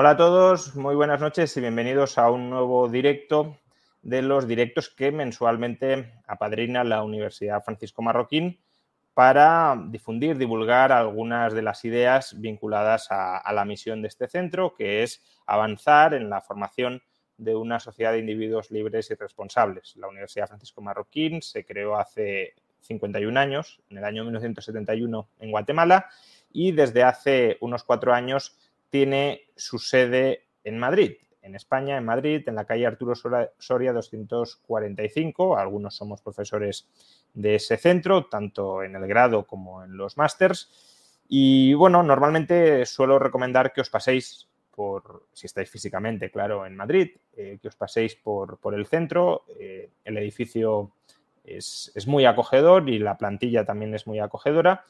Hola a todos, muy buenas noches y bienvenidos a un nuevo directo de los directos que mensualmente apadrina la Universidad Francisco Marroquín para difundir, divulgar algunas de las ideas vinculadas a, a la misión de este centro, que es avanzar en la formación de una sociedad de individuos libres y responsables. La Universidad Francisco Marroquín se creó hace 51 años, en el año 1971 en Guatemala, y desde hace unos cuatro años tiene su sede en Madrid, en España, en Madrid, en la calle Arturo Soria 245. Algunos somos profesores de ese centro, tanto en el grado como en los másters. Y bueno, normalmente suelo recomendar que os paséis por, si estáis físicamente, claro, en Madrid, eh, que os paséis por, por el centro. Eh, el edificio es, es, muy acogedor y la plantilla también es muy acogedora.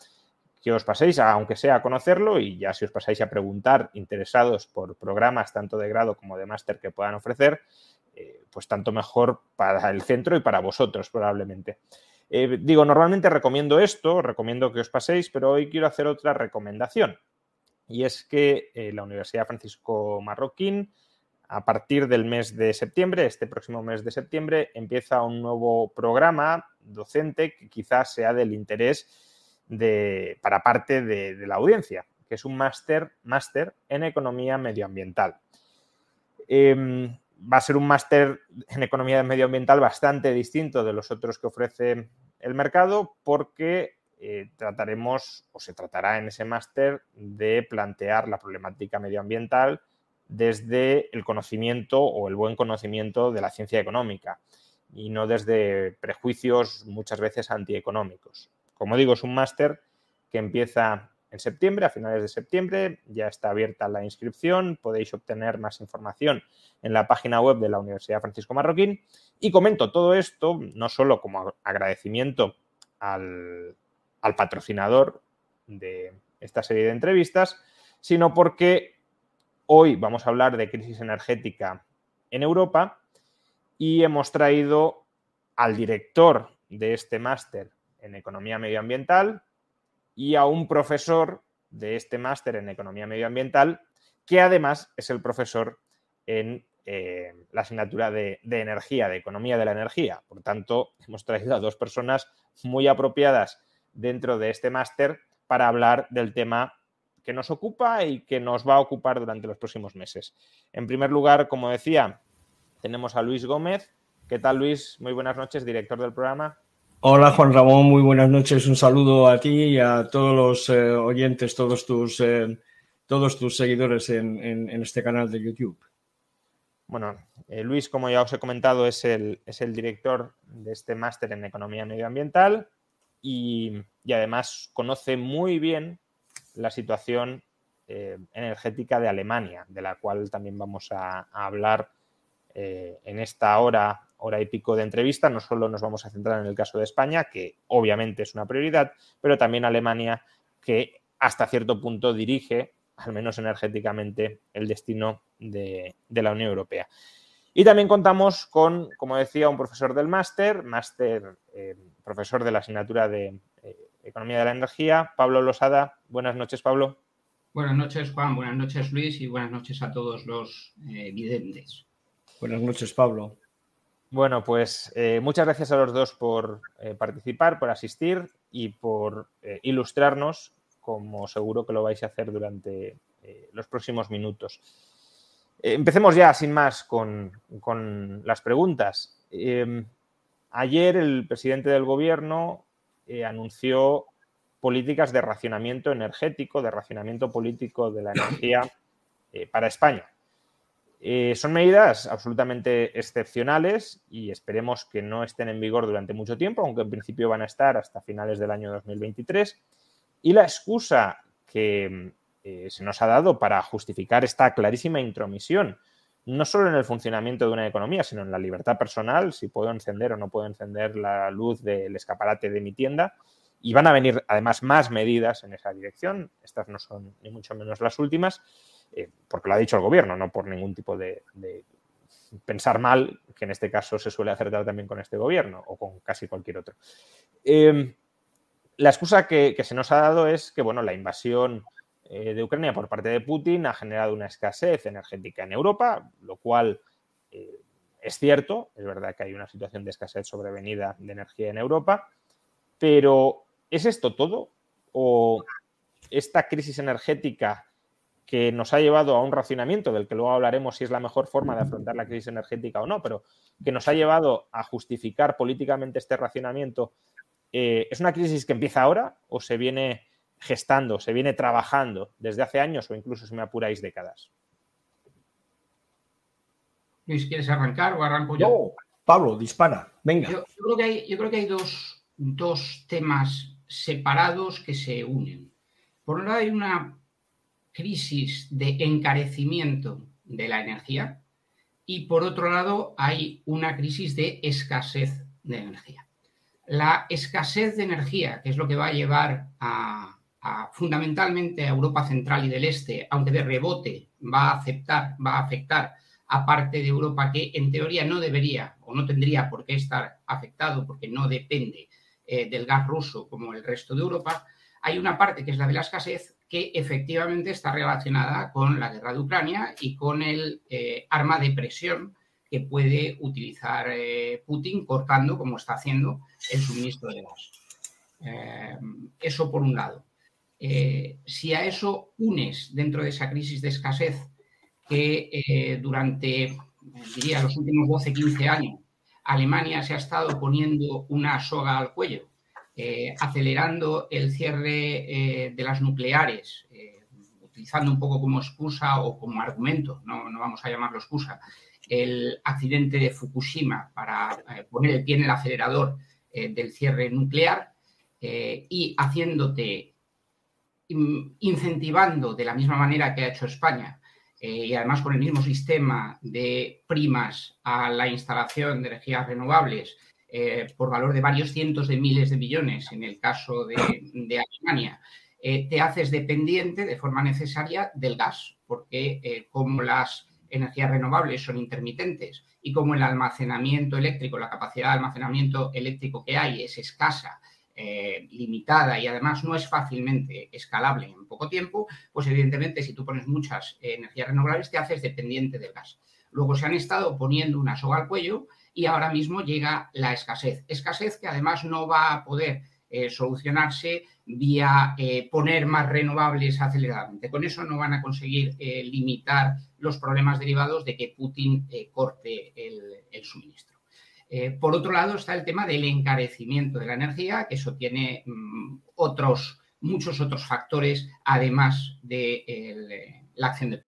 Que os paséis, aunque sea a conocerlo, y ya si os pasáis a preguntar, interesados por programas tanto de grado como de máster que puedan ofrecer, eh, pues tanto mejor para el centro y para vosotros, probablemente. Eh, digo, normalmente recomiendo esto, recomiendo que os paséis, pero hoy quiero hacer otra recomendación. Y es que eh, la Universidad Francisco Marroquín, a partir del mes de septiembre, este próximo mes de septiembre, empieza un nuevo programa docente que quizás sea del interés para parte de, la audiencia, que es un máster, en economía medioambiental. Eh, va a ser un máster en economía medioambiental bastante distinto de los otros que ofrece el mercado porque eh, trataremos o se tratará en ese máster de plantear la problemática medioambiental desde el conocimiento o el buen conocimiento de la ciencia económica y no desde prejuicios muchas veces antieconómicos. Como digo, es un máster que empieza en septiembre, a finales de septiembre. Ya está abierta la inscripción, podéis obtener más información en la página web de la Universidad Francisco Marroquín. Y comento todo esto no solo como agradecimiento al, al patrocinador de esta serie de entrevistas, sino porque hoy vamos a hablar de crisis energética en Europa y hemos traído al director de este máster en economía medioambiental, y a un profesor de este máster en economía medioambiental, que además es el profesor en eh, la asignatura de, de, energía, de economía de la energía. Por tanto, hemos traído a dos personas muy apropiadas dentro de este máster para hablar del tema que nos ocupa y que nos va a ocupar durante los próximos meses. En primer lugar, como decía, tenemos a Luis Gómez. ¿Qué tal, Luis? Muy buenas noches, director del programa. Hola Juan Ramón, muy buenas noches. Un saludo a ti y a todos los eh, oyentes, todos tus, eh, todos tus seguidores en, este canal de YouTube. Bueno, eh, Luis, como ya os he comentado, es el, es el director de este máster en Economía Medioambiental y, y, además conoce muy bien la situación energética de Alemania, de la cual también vamos a, hablar en esta hora hora y pico de entrevista, no solo nos vamos a centrar en el caso de España, que obviamente es una prioridad, pero también Alemania, que hasta cierto punto dirige, al menos energéticamente, el destino de, de la Unión Europea. Y también contamos con, como decía, un profesor del máster, máster, eh, profesor de la asignatura de eh, Economía de la Energía, Pablo Losada. Buenas noches, Pablo. Buenas noches, Juan. Buenas noches, Luis. Y buenas noches a todos los eh, videntes. Buenas noches, Pablo. Bueno, pues eh, muchas gracias a los dos por eh, participar, por asistir y por eh, ilustrarnos, como seguro que lo vais a hacer durante los próximos minutos. Empecemos ya, sin más, con, con las preguntas. Em, ayer el presidente del gobierno anunció políticas de racionamiento energético, de racionamiento político de la energía para España. Eh, son medidas absolutamente excepcionales y esperemos que no estén en vigor durante mucho tiempo, aunque en principio van a estar hasta finales del año 2023. Y la excusa que eh, se nos ha dado para justificar esta clarísima intromisión, no solo en el funcionamiento de una economía, sino en la libertad personal, si puedo encender o no puedo encender la luz del escaparate de mi tienda. Y van a venir además más medidas en esa dirección. Estas no son ni mucho menos las últimas, eh, porque lo ha dicho el gobierno, no por ningún tipo de, pensar mal, que en este caso se suele acertar también con este gobierno o con casi cualquier otro. Em, la excusa que, se nos ha dado es que bueno, la invasión eh, de Ucrania por parte de Putin ha generado una escasez energética en Europa, lo cual eh, es cierto, es verdad que hay una situación de escasez sobrevenida de energía en Europa, pero ¿es esto todo? ¿O esta crisis energética que nos ha llevado a un racionamiento, del que luego hablaremos si es la mejor forma de afrontar la crisis energética o no, pero que nos ha llevado a justificar políticamente este racionamiento, eh, ¿es una crisis que empieza ahora o se viene gestando, se viene trabajando desde hace años o incluso, si me apuráis, décadas. Luis, ¿quieres arrancar o arranco yo? Pablo, dispara, venga. Yo, creo que hay, yo creo que hay dos, dos temas separados que se unen. Por un lado hay una crisis de encarecimiento de la energía y por otro lado hay una crisis de escasez de energía. La escasez de energía, que es lo que va a llevar a fundamentalmente a Europa Central y del Este, aunque de rebote va a aceptar, va a afectar a parte de Europa que en teoría no debería o no tendría por qué estar afectado porque no depende eh, del gas ruso como el resto de Europa, hay una parte que es la de la escasez que efectivamente está relacionada con la guerra de Ucrania y con el eh, arma de presión que puede utilizar eh, Putin cortando, como está haciendo, el suministro de gas. eso por un lado. Eh, si a eso unes dentro de esa crisis de escasez que eh, durante, diría, los últimos 12, 15 años, Alemania se ha estado poniendo una soga al cuello, eh, acelerando el cierre de las nucleares, utilizando un poco como excusa o como argumento, no, vamos a llamarlo excusa, el accidente de Fukushima para poner el pie en el acelerador del cierre nuclear y haciéndote incentivando de la misma manera que ha hecho España eh, y además con el mismo sistema de primas a la instalación de energías renovables eh, por valor de varios cientos de miles de millones en el caso de, Alemania, eh, te haces dependiente de forma necesaria del gas, porque como las energías renovables son intermitentes y como el almacenamiento eléctrico, la capacidad de almacenamiento eléctrico que hay es escasa eh, limitada y además no es fácilmente escalable en poco tiempo, pues evidentemente si tú pones muchas energías renovables te haces dependiente del gas. Luego se han estado poniendo una soga al cuello y ahora mismo llega la escasez. Escasez que además no va a poder eh, solucionarse vía eh, poner más renovables aceleradamente. Con eso no van a conseguir limitar los problemas derivados de que Putin corte el suministro. Eh, por otro lado está el tema del encarecimiento de la energía, que eso tiene mm, otros, muchos otros factores, además de eh, la acción de.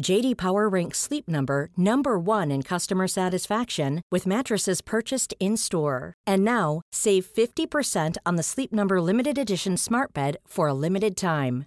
JD Power ranks Sleep Number number 1 in customer satisfaction with mattresses purchased in-store. And now, save 50% on the Sleep Number limited edition smart bed for a limited time.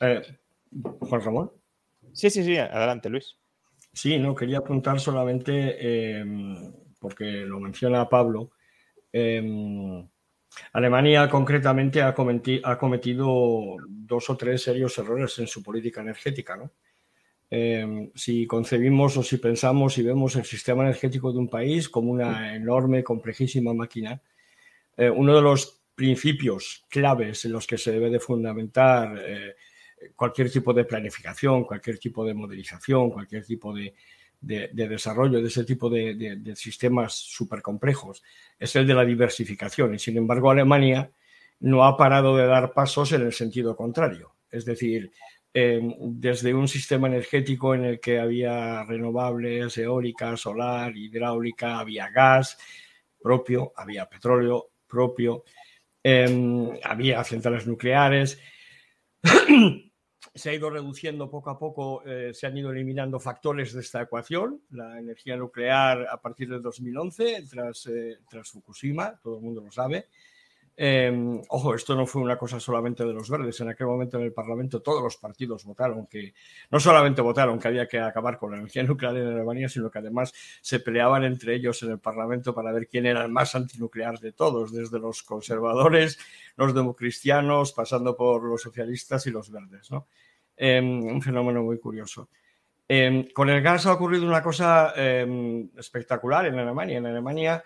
eh, Juan Ramón. Sí, sí, sí, adelante, Luis. Sí, no, quería apuntar solamente, em, porque lo menciona Pablo, em, Alemania concretamente ha, cometido dos o tres serios errores en su política energética. ¿no? Em, si concebimos o si pensamos y vemos el sistema energético de un país como una enorme, complejísima máquina, eh, uno de los principios claves en los que se debe de fundamentar eh, cualquier tipo de planificación, cualquier tipo de modelización, cualquier tipo de, desarrollo de ese tipo de, sistemas súper complejos, es el de la diversificación. Y sin embargo, Alemania no ha parado de dar pasos en el sentido contrario. Es decir, em, desde un sistema energético en el que había renovables, eólica, solar, hidráulica, había gas propio, había petróleo propio, em, había centrales nucleares. se ha ido reduciendo poco a poco, eh, se han ido eliminando factores de esta ecuación. La energía nuclear a partir del 2011, tras, eh, tras Fukushima, todo el mundo lo sabe. Em, ojo, esto no fue una cosa solamente de los verdes. En aquel momento en el Parlamento todos los partidos votaron que no solamente votaron que había que acabar con la energía nuclear en Alemania, sino que además se peleaban entre ellos en el Parlamento para ver quién era el más antinuclear de todos, desde los conservadores, los democristianos, pasando por los socialistas y los verdes. ¿no? Em, un fenómeno muy curioso. Em, con el gas ha ocurrido una cosa em, espectacular en Alemania. En Alemania,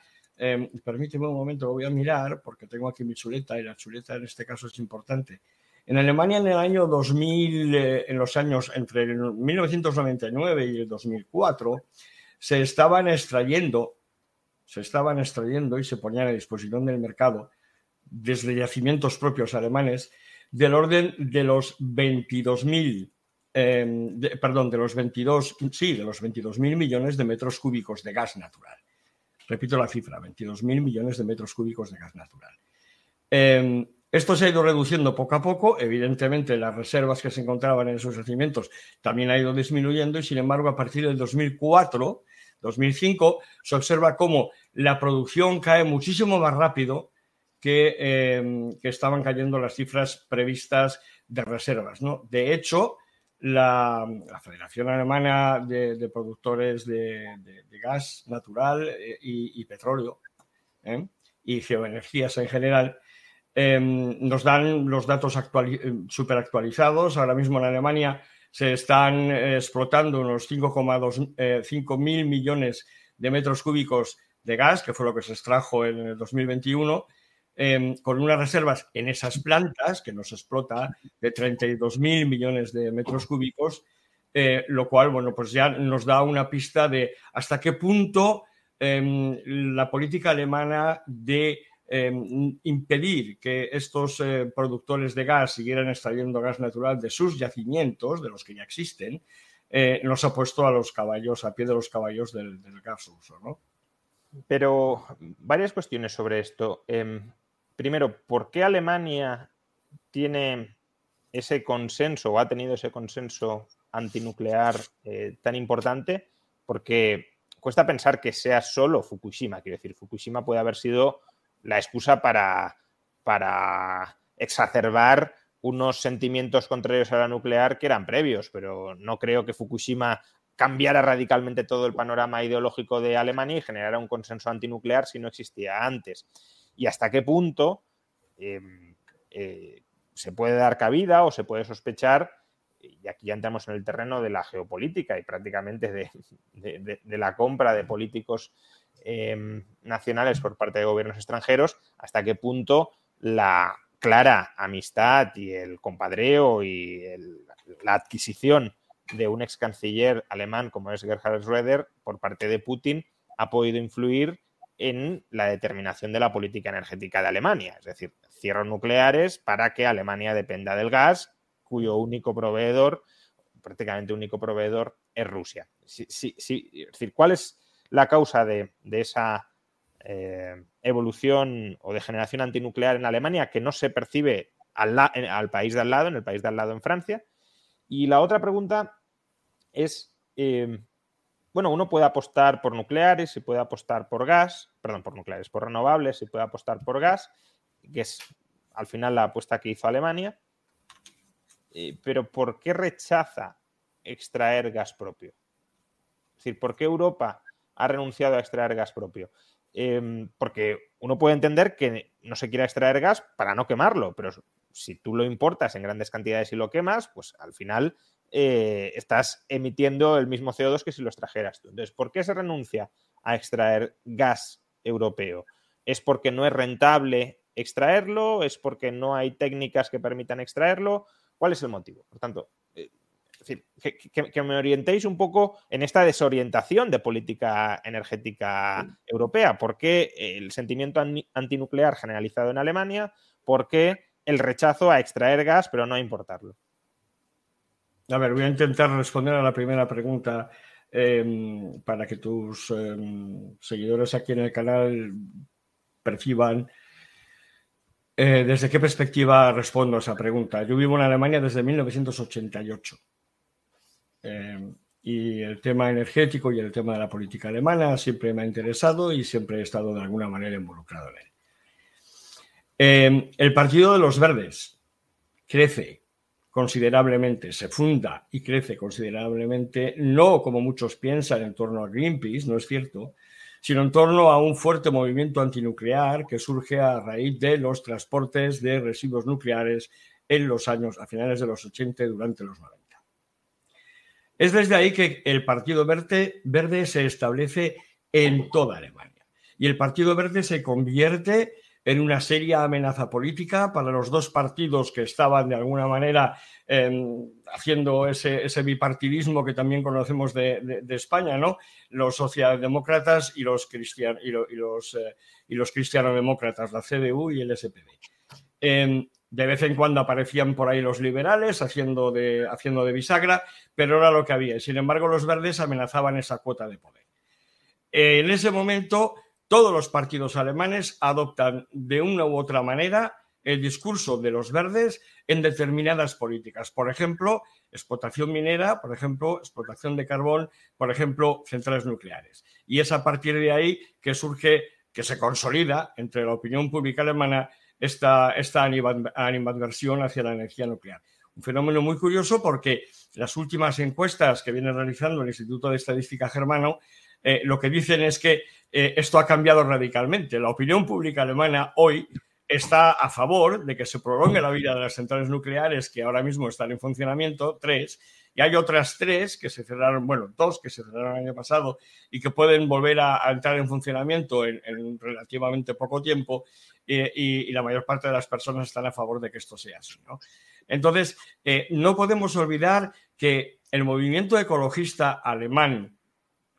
permíteme un momento, voy a mirar porque tengo aquí mi chuleta y la chuleta en este caso es importante. En Alemania en el año 2000, eh, en los años entre el 1999 y el 2004, se estaban extrayendo, se estaban extrayendo y se ponían a disposición del mercado desde yacimientos propios alemanes del orden de los 22.000, em, perdón, de los 22, sí, de los 22.000 millones de metros cúbicos de gas natural. Repito la cifra, 22.000 millones de metros cúbicos de gas natural. Em, esto se ha ido reduciendo poco a poco. Evidentemente, las reservas que se encontraban en esos yacimientos también ha ido disminuyendo y, sin embargo, a partir del 2004, 2005, se observa cómo la producción cae muchísimo más rápido Em, que, estaban cayendo las cifras previstas de reservas. De hecho, la, Federación Alemana de, Productores de, Gas Natural eh, y, Petróleo ¿eh? y Geoenergías en general em, nos dan los datos super actualizados. Ahora mismo en Alemania se están explotando unos 5,2 eh, mil millones de metros cúbicos de gas, que fue lo que se extrajo en el 2021 Em, con unas reservas en esas plantas, que nos explota de 32.000 millones de metros cúbicos, eh, lo cual, bueno, pues ya nos da una pista de hasta qué punto em, la política alemana de em, impedir que estos eh, productores de gas siguieran extrayendo gas natural de sus yacimientos, de los que ya existen, eh, nos ha puesto a los caballos, a pie de los caballos del, del gas uso, ¿no? Pero varias cuestiones sobre esto primero, ¿por qué Alemania tiene ese consenso o ha tenido ese consenso antinuclear eh, tan importante? Porque cuesta pensar que sea solo Fukushima. Quiero decir, Fukushima puede haber sido la excusa para, para exacerbar unos sentimientos contrarios a la nuclear que eran previos, pero no creo que Fukushima cambiara radicalmente todo el panorama ideológico de Alemania y generara un consenso antinuclear si no existía antes y hasta qué punto em, eh, se puede dar cabida o se puede sospechar, y aquí ya entramos en el terreno de la geopolítica y prácticamente de, la compra de políticos em, nacionales por parte de gobiernos extranjeros, hasta qué punto la clara amistad y el compadreo y la adquisición de un ex canciller alemán como es Gerhard Schröder por parte de Putin ha podido influir en la determinación de la política energética de Alemania. Es decir, cierros nucleares para que Alemania dependa del gas, cuyo único proveedor, prácticamente único proveedor, es Rusia. Sí, sí, es decir, ¿cuál es la causa de, esa eh, evolución o degeneración antinuclear en Alemania que no se percibe al, al, país de al lado, en el país de al lado en Francia? Y la otra pregunta es, eh, bueno, uno puede apostar por nucleares y puede apostar por gas, perdón, por nucleares, por renovables y puede apostar por gas, que es al final la apuesta que hizo Alemania. eh, pero ¿por qué rechaza extraer gas propio? Es decir, ¿por qué Europa ha renunciado a extraer gas propio? Em, porque uno puede entender que no se quiera extraer gas para no quemarlo, pero si tú lo importas en grandes cantidades y lo quemas, pues al final eh, estás emitiendo el mismo CO2 que si lo extrajeras tú. Entonces, ¿por qué se renuncia a extraer gas europeo? ¿Es porque no es rentable extraerlo? ¿Es porque no hay técnicas que permitan extraerlo? ¿Cuál es el motivo? Por tanto, eh, que, me orientéis un poco en esta desorientación de política energética europea. ¿Por qué el sentimiento antinuclear generalizado en Alemania? ¿Por qué el rechazo a extraer gas pero no a importarlo? A ver, voy a intentar responder a la primera pregunta em, para que tus em, seguidores aquí en el canal perciban eh, desde qué perspectiva respondo a esa pregunta. Yo vivo en Alemania desde 1988 em, y el tema energético y el tema de la política alemana siempre me ha interesado y siempre he estado de alguna manera involucrado en él. el Partido de los Verdes crece considerablemente, se funda y crece considerablemente, no como muchos piensan en torno a Greenpeace, no es cierto, sino en torno a un fuerte movimiento antinuclear que surge a raíz de los transportes de residuos nucleares en los años, a finales de los 80 y durante los 90. Es desde ahí que el Partido Verde, Verde se establece en toda Alemania. Y el Partido Verde se convierte en una seria amenaza política para los dos partidos que estaban de alguna manera em, haciendo ese, bipartidismo que también conocemos de, España, ¿no? Los socialdemócratas y los, cristian, y, los, eh, y los cristianodemócratas, la CDU y el SPD. Em, de vez en cuando aparecían por ahí los liberales haciendo de, haciendo de bisagra, pero era lo que había. Sin embargo, los verdes amenazaban esa cuota de poder. En ese momento, todos los partidos alemanes adoptan de una u otra manera el discurso de los verdes en determinadas políticas. Por ejemplo, explotación minera, por ejemplo, explotación de carbón, por ejemplo, centrales nucleares. Y es a partir de ahí que surge, que se consolida entre la opinión pública alemana esta, animadversión hacia la energía nuclear. Un fenómeno muy curioso porque las últimas encuestas que viene realizando el Instituto de Estadística Germano eh, lo que dicen es que eh, esto ha cambiado radicalmente. La opinión pública alemana hoy está a favor de que se prolongue la vida de las centrales nucleares que ahora mismo están en funcionamiento, tres, y hay otras tres que se cerraron, bueno, dos que se cerraron el año pasado y que pueden volver a, entrar en funcionamiento en, relativamente poco tiempo y, la mayor parte de las personas están a favor de que esto sea así. Entonces, eh, no podemos olvidar que el movimiento ecologista alemán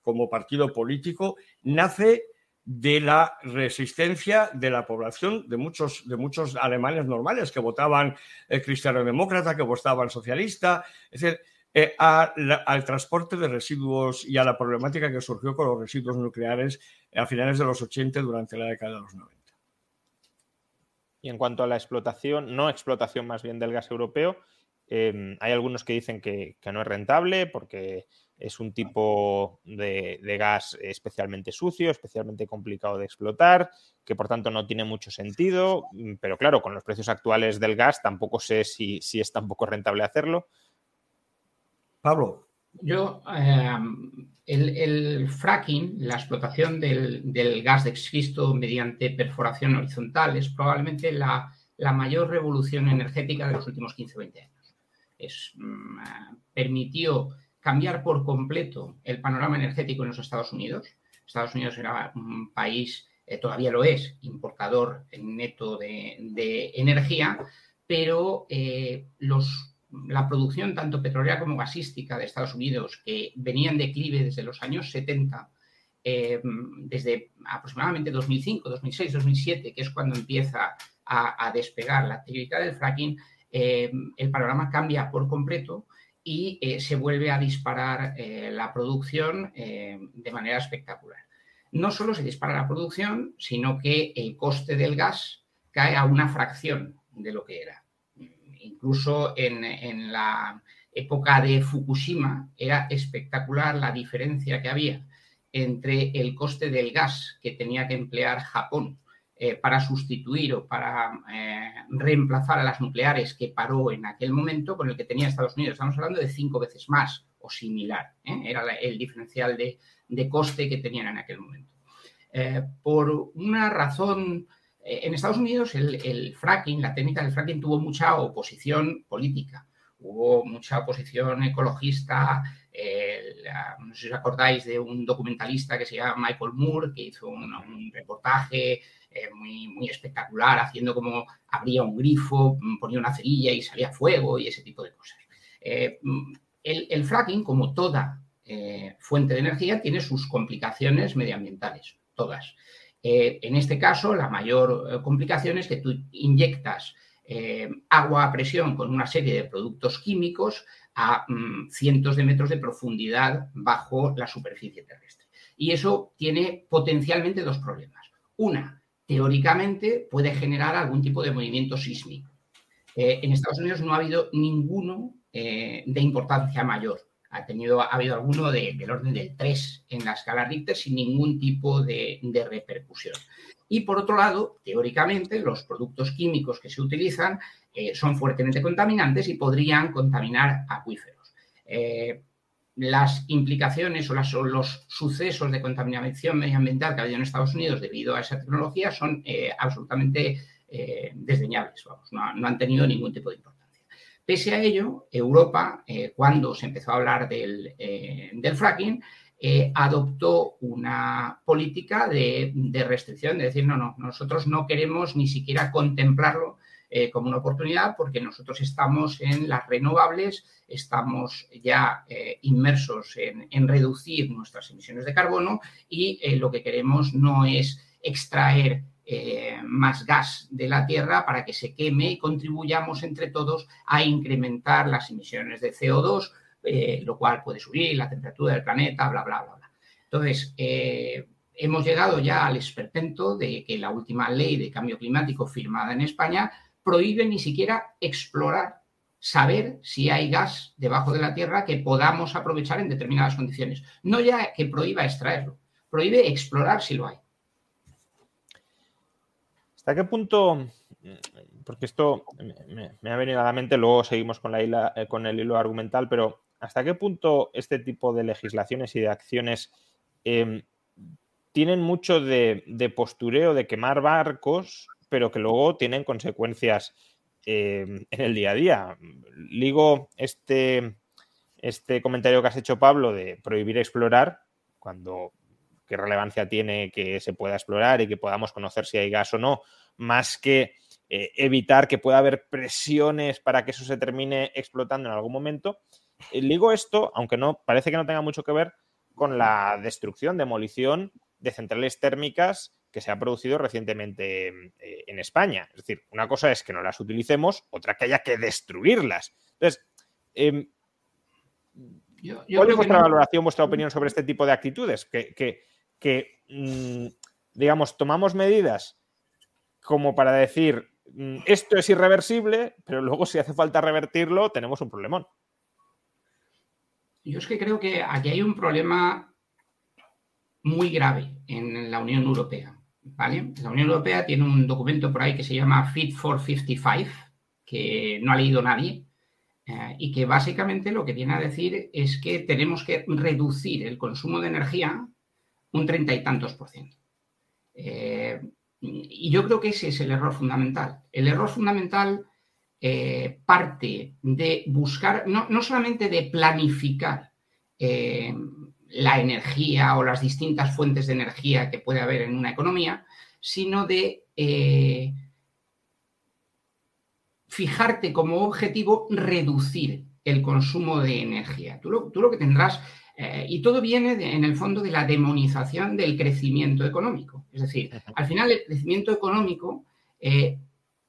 como partido político nace de la resistencia de la población, de muchos, de muchos alemanes normales que votaban el cristiano-demócrata, que votaban socialista, es decir, eh, al transporte de residuos y a la problemática que surgió con los residuos nucleares a finales de los 80 durante la década de los 90. Y en cuanto a la explotación, no explotación más bien del gas europeo, eh, hay algunos que dicen que no es rentable porque es un tipo de, gas especialmente sucio, especialmente complicado de explotar, que por tanto no tiene mucho sentido, mm, pero claro, con los precios actuales del gas tampoco sé si, es tampoco rentable hacerlo. Pablo. Yo, em, el, fracking, la explotación del, gas de esquisto mediante perforación horizontal es probablemente la, mayor revolución energética de los últimos 15 o 20 años. Es, mm, permitió cambiar por completo el panorama energético en los Estados Unidos. Estados Unidos era un país, eh, todavía lo es, importador neto de, energía, pero eh, la producción tanto petrolera como gasística de Estados Unidos, que venía en declive desde los años 70, eh, desde aproximadamente 2005, 2006, 2007, que es cuando empieza a, despegar la actividad del fracking, el panorama cambia por completo y eh, se vuelve a disparar eh, la producción eh, de manera espectacular. No solo se dispara la producción, sino que el coste del gas cae a una fracción de lo que era. Incluso en, en la época de Fukushima era espectacular la diferencia que había entre el coste del gas que tenía que emplear Japón eh, para sustituir o para eh, reemplazar a las nucleares que paró en aquel momento con el que tenía Estados Unidos. Estamos hablando de cinco veces más o similar. Era el diferencial de, coste que tenían en aquel momento. por una razón, en Estados Unidos el fracking, la técnica del fracking tuvo mucha oposición política hubo mucha oposición ecologista. no sé si os acordáis de un documentalista que se llama Michael Moore, que hizo un, reportaje eh, muy, muy espectacular, haciendo como abría un grifo, ponía una cerilla y salía fuego y ese tipo de cosas. Eh, el, fracking, como toda eh, fuente de energía, tiene sus complicaciones medioambientales, todas. en este caso, la mayor complicación es que tú inyectas agua a presión con una serie de productos químicos a mm, cientos de metros de profundidad bajo la superficie terrestre. Y eso tiene potencialmente dos problemas. Una, teóricamente puede generar algún tipo de movimiento sísmico. Eh, en Estados Unidos no ha habido ninguno eh, de importancia mayor. Ha, tenido, ha habido alguno del orden del 3 en la escala Richter sin ningún tipo de repercusión. Y por otro lado, teóricamente, los productos químicos que se utilizan eh, son fuertemente contaminantes y podrían contaminar acuíferos. Las implicaciones o, los sucesos de contaminación medioambiental que ha habido en Estados Unidos debido a esa tecnología son eh, absolutamente desdeñables, no, han tenido ningún tipo de importancia. Pese a ello, Europa, cuando se empezó a hablar del, del fracking, eh, adoptó una política de, restricción, de decir, no, no, nosotros no queremos ni siquiera contemplarlo eh, como una oportunidad porque nosotros estamos en las renovables, estamos ya eh, inmersos en, reducir nuestras emisiones de carbono y lo que queremos no es extraer más gas de la Tierra para que se queme y contribuyamos entre todos a incrementar las emisiones de CO2 eh, lo cual puede subir la temperatura del planeta, bla, bla, bla. bla. Entonces, eh, hemos llegado ya al esperpento de que la última ley de cambio climático firmada en España prohíbe ni siquiera explorar, saber si hay gas debajo de la Tierra que podamos aprovechar en determinadas condiciones. No ya que prohíba extraerlo, prohíbe explorar si lo hay. ¿Hasta qué punto porque esto me, ha venido a la mente, luego seguimos con, la eh, con el hilo argumental, pero ¿hasta qué punto este tipo de legislaciones y de acciones em, tienen mucho de, postureo, de quemar barcos, pero que luego tienen consecuencias em, en el día a día? Ligo este, este comentario que has hecho, Pablo, de prohibir explorar, cuando qué relevancia tiene que se pueda explorar y que podamos conocer si hay gas o no, más que eh, evitar que pueda haber presiones para que eso se termine explotando en algún momento. Eh, digo esto, aunque no parece que no tenga mucho que ver con la destrucción, demolición de centrales térmicas que se ha producido recientemente eh, en España. Es decir, una cosa es que no las utilicemos, otra que haya que destruirlas. Entonces, em, ¿cuál es vuestra valoración, vuestra opinión sobre este tipo de actitudes? Que, mm, digamos, tomamos medidas como para decir, mm, esto es irreversible, pero luego si hace falta revertirlo, tenemos un problemón. Yo es que creo que aquí hay un problema muy grave en la Unión Europea. ¿Vale? La Unión Europea tiene un documento por ahí que se llama Fit for 55, que no ha leído nadie, eh, y que básicamente lo que viene a decir es que tenemos que reducir el consumo de energía un treinta y tantos por ciento. Eh, y yo creo que ese es el error fundamental. El error fundamental eh, parte de buscar, no, solamente de planificar la energía o las distintas fuentes de energía que puede haber en una economía, sino de eh, fijarte como objetivo reducir el consumo de energía. Tú tú lo que tendrás eh, y todo viene en el fondo de la demonización del crecimiento económico. Es decir, al final el crecimiento económico eh,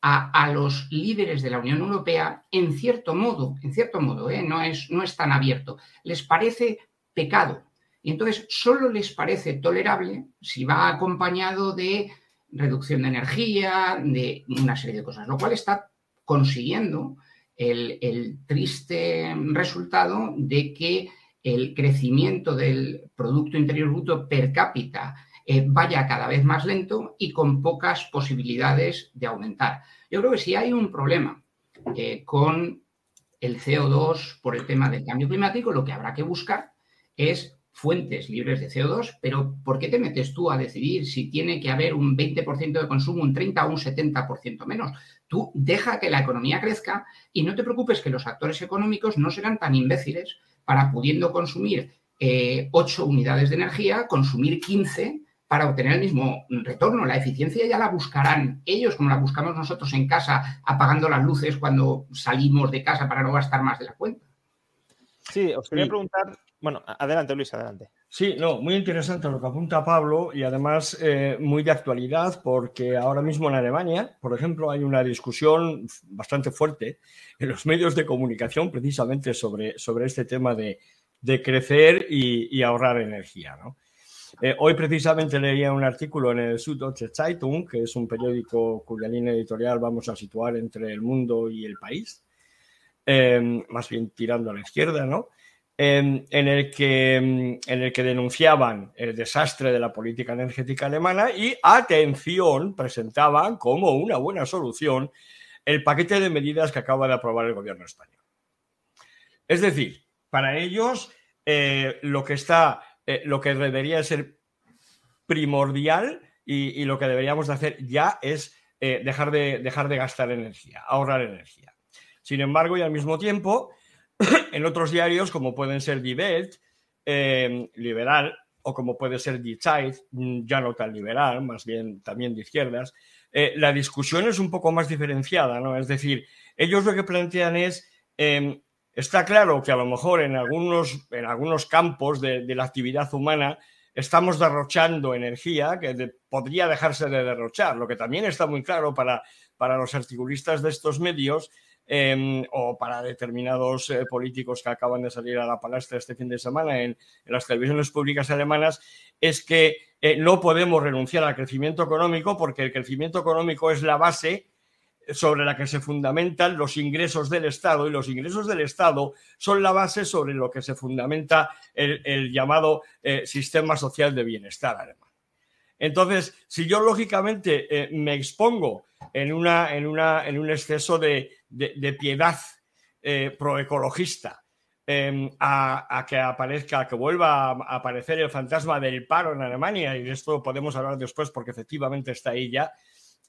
a, los líderes de la Unión Europea, en cierto modo, en cierto modo, no, es, no es tan abierto, les parece pecado. Y entonces solo les parece tolerable si va acompañado de reducción de energía, de una serie de cosas, lo cual está consiguiendo el triste resultado de que el crecimiento del Producto Interior Bruto per cápita eh, vaya cada vez más lento y con pocas posibilidades de aumentar. Yo creo que si hay un problema eh, con el CO2 por el tema del cambio climático, lo que habrá que buscar es fuentes libres de CO2, pero ¿por qué te metes tú a decidir si tiene que haber un 20% de consumo, un 30 o un 70% menos? Tú deja que la economía crezca y no te preocupes que los actores económicos no serán tan imbéciles para pudiendo consumir 8 eh, unidades de energía, consumir 15 para obtener el mismo retorno. La eficiencia ya la buscarán ellos, como la buscamos nosotros en casa, apagando las luces cuando salimos de casa para no gastar más de la cuenta. Sí, os quería preguntar. Bueno, adelante, Luis, adelante. Sí, no, muy interesante lo que apunta Pablo y además eh, muy de actualidad porque ahora mismo en Alemania, por ejemplo, hay una discusión bastante fuerte en los medios de comunicación precisamente sobre, sobre este tema de, crecer y, ahorrar energía. Eh, hoy precisamente leía un artículo en el Süddeutsche Zeitung, que es un periódico cuya línea editorial vamos a situar entre el mundo y el país, eh, más bien tirando a la izquierda, ¿no? En, el que, en el que denunciaban el desastre de la política energética alemana y, atención, presentaban como una buena solución el paquete de medidas que acaba de aprobar el gobierno español. Es decir, para ellos eh, lo que está, eh, lo que debería ser primordial y, lo que deberíamos de hacer ya es eh, dejar, de, dejar de gastar energía, ahorrar energía. Sin embargo, y al mismo tiempo, en otros diarios, como pueden ser Die Welt, eh, liberal, o como puede ser Die Zeit, mm, ya no tan liberal, más bien también de izquierdas, eh, la discusión es un poco más diferenciada, ¿no? Es decir, ellos lo que plantean es, em, está claro que a lo mejor en algunos, en algunos campos de, la actividad humana estamos derrochando energía que podría dejarse de derrochar, lo que también está muy claro para, para los articulistas de estos medios Em, o para determinados eh, políticos que acaban de salir a la palestra este fin de semana en, las televisiones públicas alemanas, es que eh, no podemos renunciar al crecimiento económico porque el crecimiento económico es la base sobre la que se fundamentan los ingresos del Estado y los ingresos del Estado son la base sobre lo que se fundamenta el, llamado eh, sistema social de bienestar alemán. Entonces, si yo lógicamente me expongo en, una, en, una, en un exceso de, de, piedad eh, proecologista em, a, que aparezca, que vuelva a aparecer el fantasma del paro en Alemania, y de esto podemos hablar después porque efectivamente está ahí ya,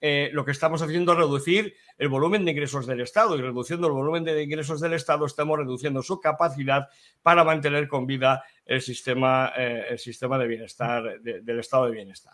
eh, lo que estamos haciendo es reducir el volumen de ingresos del Estado y reduciendo el volumen de ingresos del Estado estamos reduciendo su capacidad para mantener con vida el sistema, eh, el sistema de bienestar, del estado de bienestar.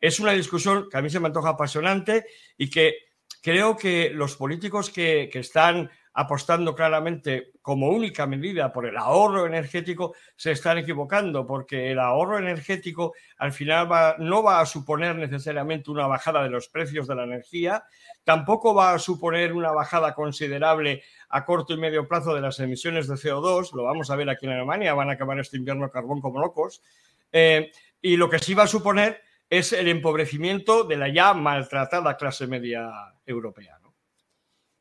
Es una discusión que a mí se me antoja apasionante y que creo que los políticos que, están apostando claramente como única medida por el ahorro energético se están equivocando, porque el ahorro energético al final no va a suponer necesariamente una bajada de los precios de la energía, tampoco va a suponer una bajada considerable a corto y medio plazo de las emisiones de CO2, lo vamos a ver aquí en Alemania, van a acabar este invierno carbón como locos, eh, y lo que sí va a suponer es el empobrecimiento de la ya maltratada clase media europea.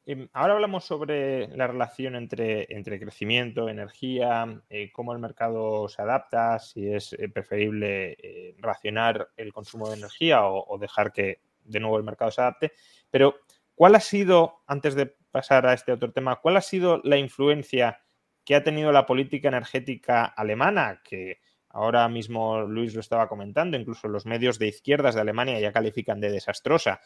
Em, ahora hablamos sobre la relación entre, entre crecimiento, energía, eh, cómo el mercado se adapta, si es eh, preferible eh, racionar el consumo de energía o, dejar que de nuevo el mercado se adapte. Pero, ¿cuál ha sido, antes de pasar a este otro tema, cuál ha sido la influencia que ha tenido la política energética alemana, que Ahora mismo Luis lo estaba comentando, incluso los medios de izquierdas de Alemania ya califican de desastrosa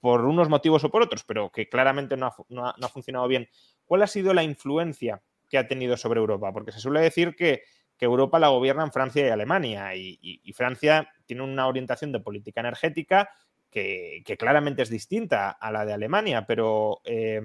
por unos motivos o por otros, pero que claramente no ha, funcionado bien. ¿Cuál ha sido la influencia que ha tenido sobre Europa? Porque se suele decir que, Europa la gobiernan Francia y Alemania y, Francia tiene una orientación de política energética que, claramente es distinta a la de Alemania, pero eh,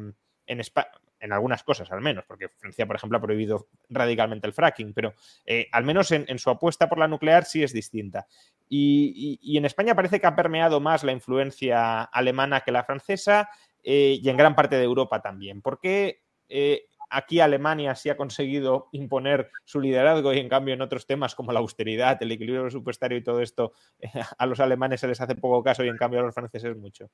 en España, en algunas cosas al menos, porque Francia, por ejemplo, ha prohibido radicalmente el fracking, pero eh, al menos en, su apuesta por la nuclear sí es distinta. Y, en España parece que ha permeado más la influencia alemana que la francesa eh, y en gran parte de Europa también. ¿Por qué eh, aquí Alemania sí ha conseguido imponer su liderazgo y en cambio en otros temas como la austeridad, el equilibrio presupuestario y todo esto, a los alemanes se les hace poco caso y en cambio a los franceses mucho?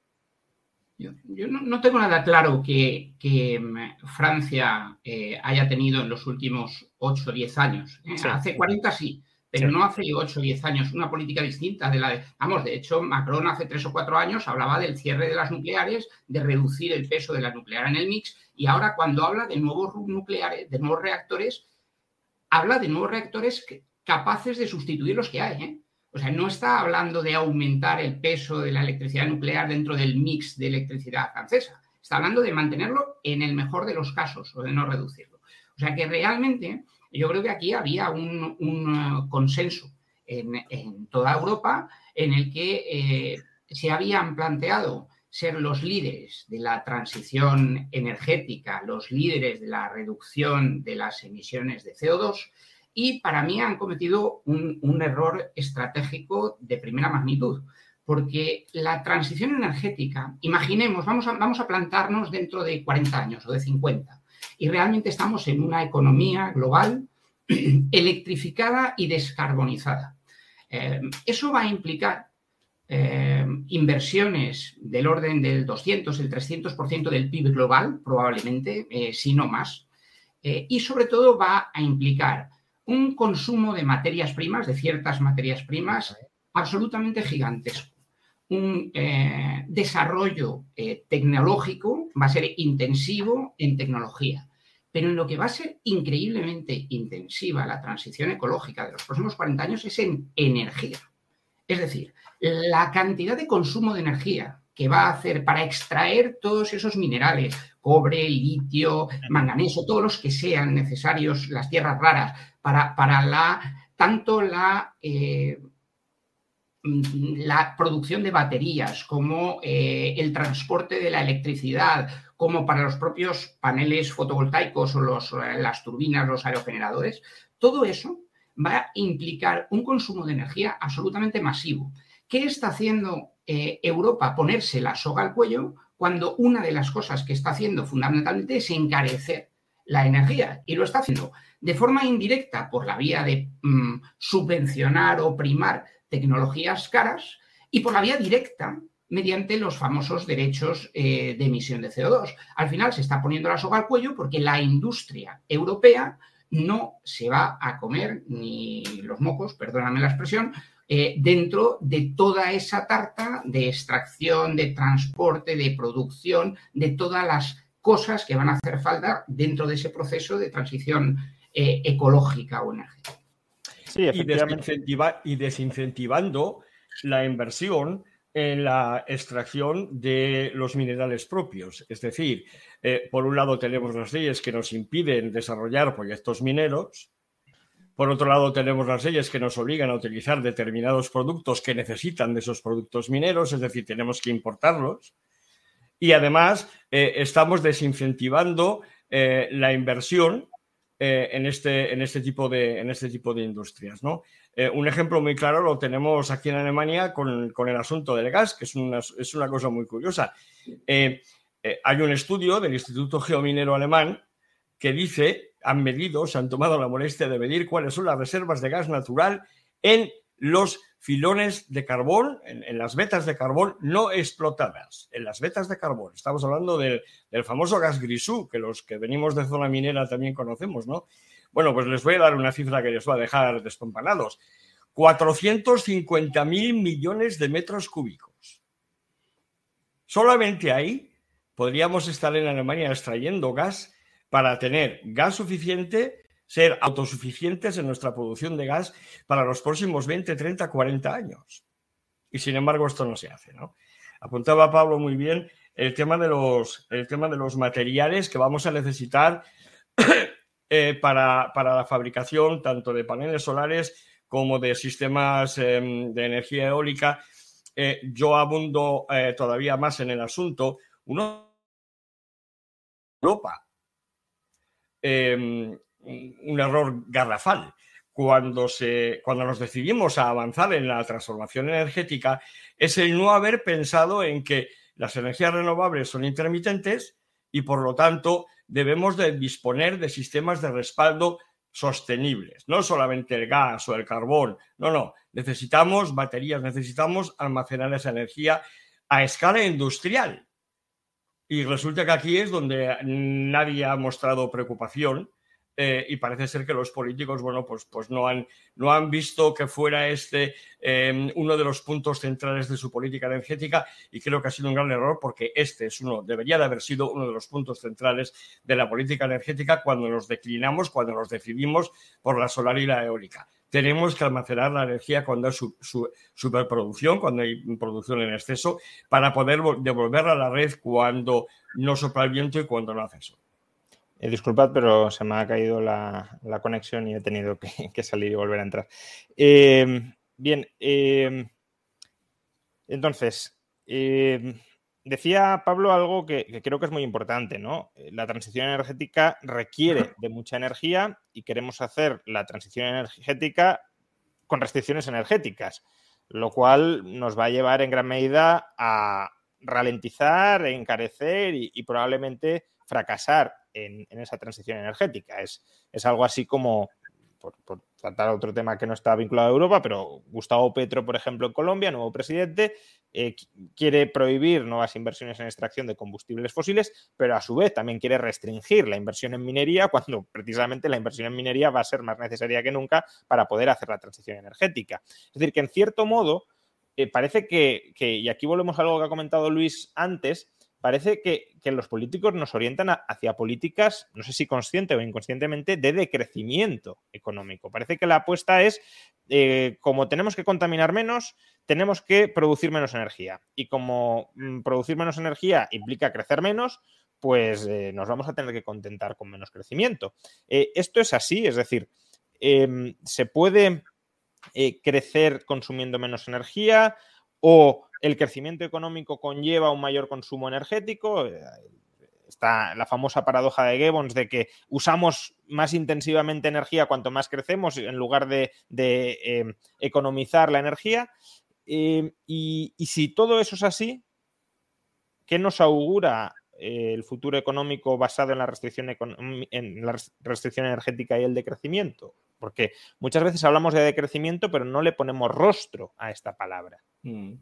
Yo, no, tengo nada claro que, mm, Francia eh, haya tenido en los últimos 8 o 10 años. ¿eh? Hace 40 sí, pero no hace 8 o 10 años, una política distinta de la de, vamos, de hecho, Macron hace 3 o 4 años hablaba del cierre de las nucleares, de reducir el peso de la nuclear en el mix, y ahora cuando habla de nuevos nucleares, de nuevos reactores, habla de nuevos reactores capaces de sustituir los que hay. ¿eh? O sea, no está hablando de aumentar el peso de la electricidad nuclear dentro del mix de electricidad francesa. Está hablando de mantenerlo en el mejor de los casos o de no reducirlo. O sea que realmente yo creo que aquí había un, uh, consenso en, toda Europa en el que eh, se habían planteado ser los líderes de la transición energética, los líderes de la reducción de las emisiones de CO2 y para mí han cometido un, error estratégico de primera magnitud, porque la transición energética, imaginemos, vamos a, vamos a plantarnos dentro de 40 años o de 50, y realmente estamos en una economía global electrificada y descarbonizada. Eh, eso va a implicar eh, inversiones del orden del 200, el 300% del PIB global, probablemente, eh, si no más. y sobre todo va a implicar un consumo de materias primas, de ciertas materias primas, absolutamente gigantesco. Un desarrollo tecnológico va a ser intensivo en tecnología pero en lo que va a ser increíblemente intensiva la transición ecológica de los próximos 40 años es en energía. Es decir, la cantidad de consumo de energía que va a hacer para extraer todos esos minerales, cobre, litio, manganeso, todos los que sean necesarios, las tierras raras, para, para la, tanto la, eh, la producción de baterías como eh, el transporte de la electricidad, como para los propios paneles fotovoltaicos o las turbinas, los aerogeneradores, todo eso va a implicar un consumo de energía absolutamente masivo. ¿Qué está haciendo eh, Europa? Ponerse la soga al cuello cuando una de las cosas que está haciendo fundamentalmente es encarecer la energía y lo está haciendo de forma indirecta por la vía de mm, subvencionar o primar tecnologías caras y por la vía directa mediante los famosos derechos eh, de emisión de CO2. Al final se está poniendo la soga al cuello porque la industria europea no se va a comer ni los mocos, perdóname la expresión, eh, dentro de toda esa tarta de extracción, de transporte, de producción, de todas las cosas que van a hacer falta dentro de ese proceso de transición eh, ecológica o energética. Sí, y desincentivando la inversión en la extracción de los minerales propios. Es decir, eh, por un lado tenemos las leyes que nos impiden desarrollar proyectos mineros, por otro lado tenemos las leyes que nos obligan a utilizar determinados productos que necesitan de esos productos mineros, es decir, tenemos que importarlos. Y además eh, estamos desincentivando eh, la inversión en, este, en, este tipo de, en este tipo de industrias. ¿no? Eh, un ejemplo muy claro lo tenemos aquí en Alemania con, el asunto del gas, que es una, es una cosa muy curiosa. Eh, eh, hay un estudio del Instituto Geominero Alemán que dice, han medido, se han tomado la molestia de medir cuáles son las reservas de gas natural en los filones de carbón, en, las vetas de carbón no explotadas, en las vetas de carbón. Estamos hablando del, del, famoso gas grisú, que los que venimos de zona minera también conocemos, ¿no? Bueno, pues les voy a dar una cifra que les va a dejar descompanados. 450 mil millones de metros cúbicos. Solamente ahí podríamos estar en Alemania extrayendo gas para tener gas suficiente, ser autosuficientes en nuestra producción de gas para los próximos 20, 30, 40 años. Y sin embargo esto no se hace, ¿no? Apuntaba Pablo muy bien el tema de los, el tema de los materiales que vamos a necesitar eh, para, la fabricación tanto de paneles solares como de sistemas em, de energía eólica. Eh, yo abundo eh, todavía más en el asunto. Uno, Europa, em, un error garrafal. Cuando, se, cuando nos decidimos a avanzar en la transformación energética, es el no haber pensado en que las energías renovables son intermitentes y por lo tanto debemos de disponer de sistemas de respaldo sostenibles, no solamente el gas o el carbón, no, no, necesitamos baterías, necesitamos almacenar esa energía a escala industrial. Y resulta que aquí es donde nadie ha mostrado preocupación eh, y parece ser que los políticos, bueno, pues, pues no, han, no han visto que fuera este em, uno de los puntos centrales de su política energética y creo que ha sido un gran error porque este es uno, debería de haber sido uno de los puntos centrales de la política energética cuando nos declinamos, cuando nos decidimos por la solar y la eólica tenemos que almacenar la energía cuando hay su, superproducción, cuando hay producción en exceso, para poder devolverla a la red cuando no sopla el viento y cuando no hace eso. Eh, disculpad, pero se me ha caído la, conexión y he tenido que, salir y volver a entrar. Eh, bien, eh, entonces, decía Pablo algo que, creo que es muy importante, ¿no? La transición energética requiere de mucha energía y queremos hacer la transición energética con restricciones energéticas, lo cual nos va a llevar en gran medida a ralentizar, encarecer y probablemente fracasar en, esa transición energética. Es, es algo así como, por, tratar otro tema que no está vinculado a Europa, pero Gustavo Petro, por ejemplo, en Colombia, nuevo presidente, eh, quiere prohibir nuevas inversiones en extracción de combustibles fósiles, pero a su vez también quiere restringir la inversión en minería cuando precisamente la inversión en minería va a ser más necesaria que nunca para poder hacer la transición energética. Es decir, que en cierto modo eh, parece que, que, y aquí volvemos a algo que ha comentado Luis antes, parece que, los políticos nos orientan hacia políticas, no sé si consciente o inconscientemente, de decrecimiento económico. Parece que la apuesta es, eh, como tenemos que contaminar menos, tenemos que producir menos energía. Y como mm, producir menos energía implica crecer menos, pues eh, nos vamos a tener que contentar con menos crecimiento. Eh, esto es así, es decir, em, se puede crecer consumiendo menos energía o el crecimiento económico conlleva un mayor consumo energético. Eh, está la famosa paradoja de Gibbons de que usamos más intensivamente energía cuanto más crecemos en lugar de, em, economizar la energía. Em, y, si todo eso es así, ¿qué nos augura eh, el futuro económico basado en la, restricción en la restricción energética y el decrecimiento? Porque muchas veces hablamos de decrecimiento, pero no le ponemos rostro a esta palabra. Mm.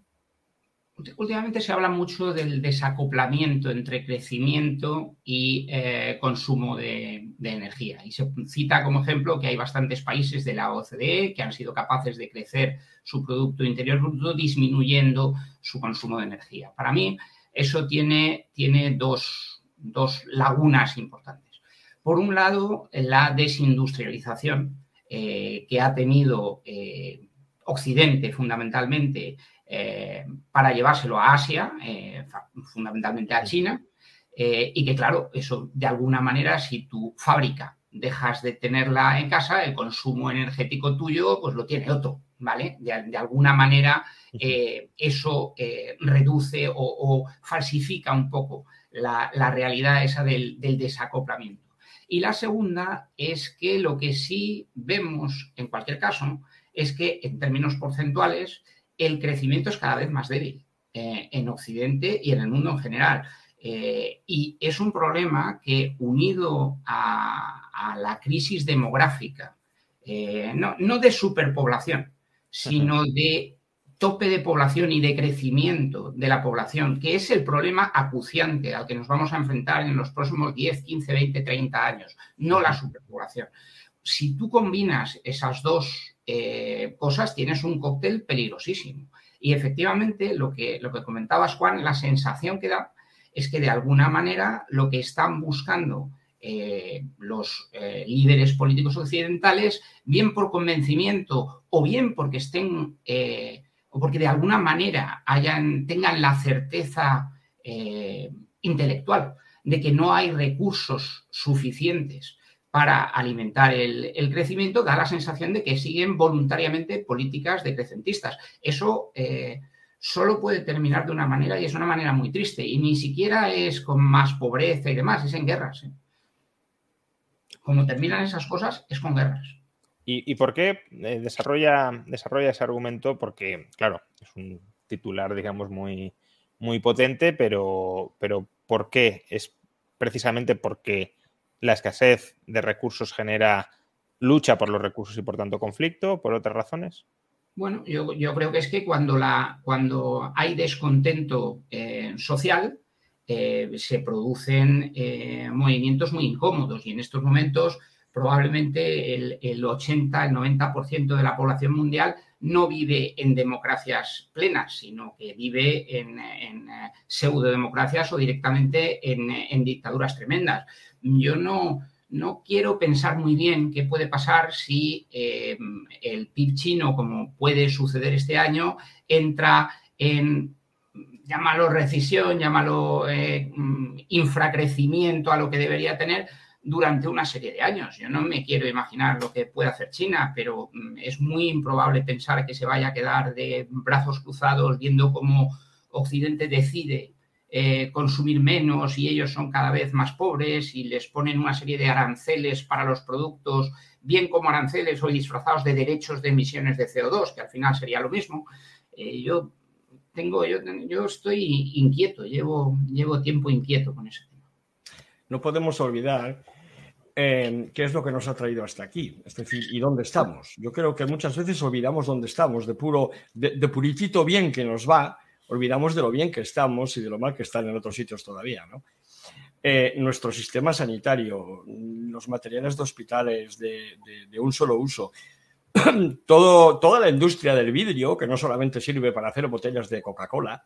Últimamente se habla mucho del desacoplamiento entre crecimiento y eh, consumo de, energía. Y se cita como ejemplo que hay bastantes países de la OCDE que han sido capaces de crecer su Producto Interior Bruto disminuyendo su consumo de energía. Para mí, eso tiene, tiene dos, lagunas importantes. Por un lado, la desindustrialización eh, que ha tenido eh, Occidente fundamentalmente eh, para llevárselo a Asia, eh, fundamentalmente a China, eh, y que claro, eso de alguna manera, si tu fábrica dejas de tenerla en casa, el consumo energético tuyo, pues lo tiene otro, ¿vale? De, alguna manera eso reduce o, falsifica un poco la, realidad esa del, del desacoplamiento. Y la segunda es que lo que sí vemos, en cualquier caso, es que en términos porcentuales, el crecimiento es cada vez más débil eh, en Occidente y en el mundo en general. Eh, y es un problema que unido a, la crisis demográfica, eh, no, de superpoblación, sino de tope de población y de crecimiento de la población, que es el problema acuciante al que nos vamos a enfrentar en los próximos 10, 15, 20, 30 años, no la superpoblación. Si tú combinas esas dos eh, cosas, tienes un cóctel peligrosísimo. Y efectivamente, lo que, lo que comentabas, Juan, la sensación que da es que de alguna manera lo que están buscando eh, los eh, líderes políticos occidentales, bien por convencimiento o bien porque estén, o porque de alguna manera tengan la certeza intelectual de que no hay recursos suficientes para alimentar el, crecimiento, da la sensación de que siguen voluntariamente políticas decrecentistas. Eso eh, solo puede terminar de una manera y es una manera muy triste. Y ni siquiera es con más pobreza y demás, es en guerras. ¿eh? Como terminan esas cosas, es con guerras. ¿Y, por qué eh, desarrolla, desarrolla ese argumento? Porque, claro, es un titular, digamos, muy, muy potente, pero, pero ¿por qué? Es precisamente porque la escasez de recursos genera lucha por los recursos y por tanto conflicto, por otras razones? Bueno, yo, creo que es que cuando, la, cuando hay descontento eh, social, eh, se producen eh, movimientos muy incómodos y en estos momentos probablemente el, 80, el 90% de la población mundial no vive en democracias plenas, sino que vive en, en eh, pseudodemocracias o directamente en, dictaduras tremendas. Yo no, no quiero pensar muy bien qué puede pasar si eh, el PIB chino, como puede suceder este año, entra en llámalo recesión, llámalo eh, mm, infracrecimiento a lo que debería tener durante una serie de años. Yo no me quiero imaginar lo que puede hacer China, pero mm, es muy improbable pensar que se vaya a quedar de brazos cruzados viendo cómo Occidente decide eh, consumir menos y ellos son cada vez más pobres y les ponen una serie de aranceles para los productos, bien como aranceles o disfrazados de derechos de emisiones de CO2, que al final sería lo mismo. Eh, yo tengo, yo, yo estoy inquieto, llevo, llevo tiempo inquieto con tema. No podemos olvidar eh, qué es lo que nos ha traído hasta aquí, es decir, y dónde estamos. Yo creo que muchas veces olvidamos dónde estamos, de puro, de, puritito bien que nos va, olvidamos de lo bien que estamos y de lo mal que están en otros sitios todavía. Eh, nuestro sistema sanitario, los materiales de hospitales de, un solo uso, toda la industria del vidrio, que no solamente sirve para hacer botellas de Coca-Cola,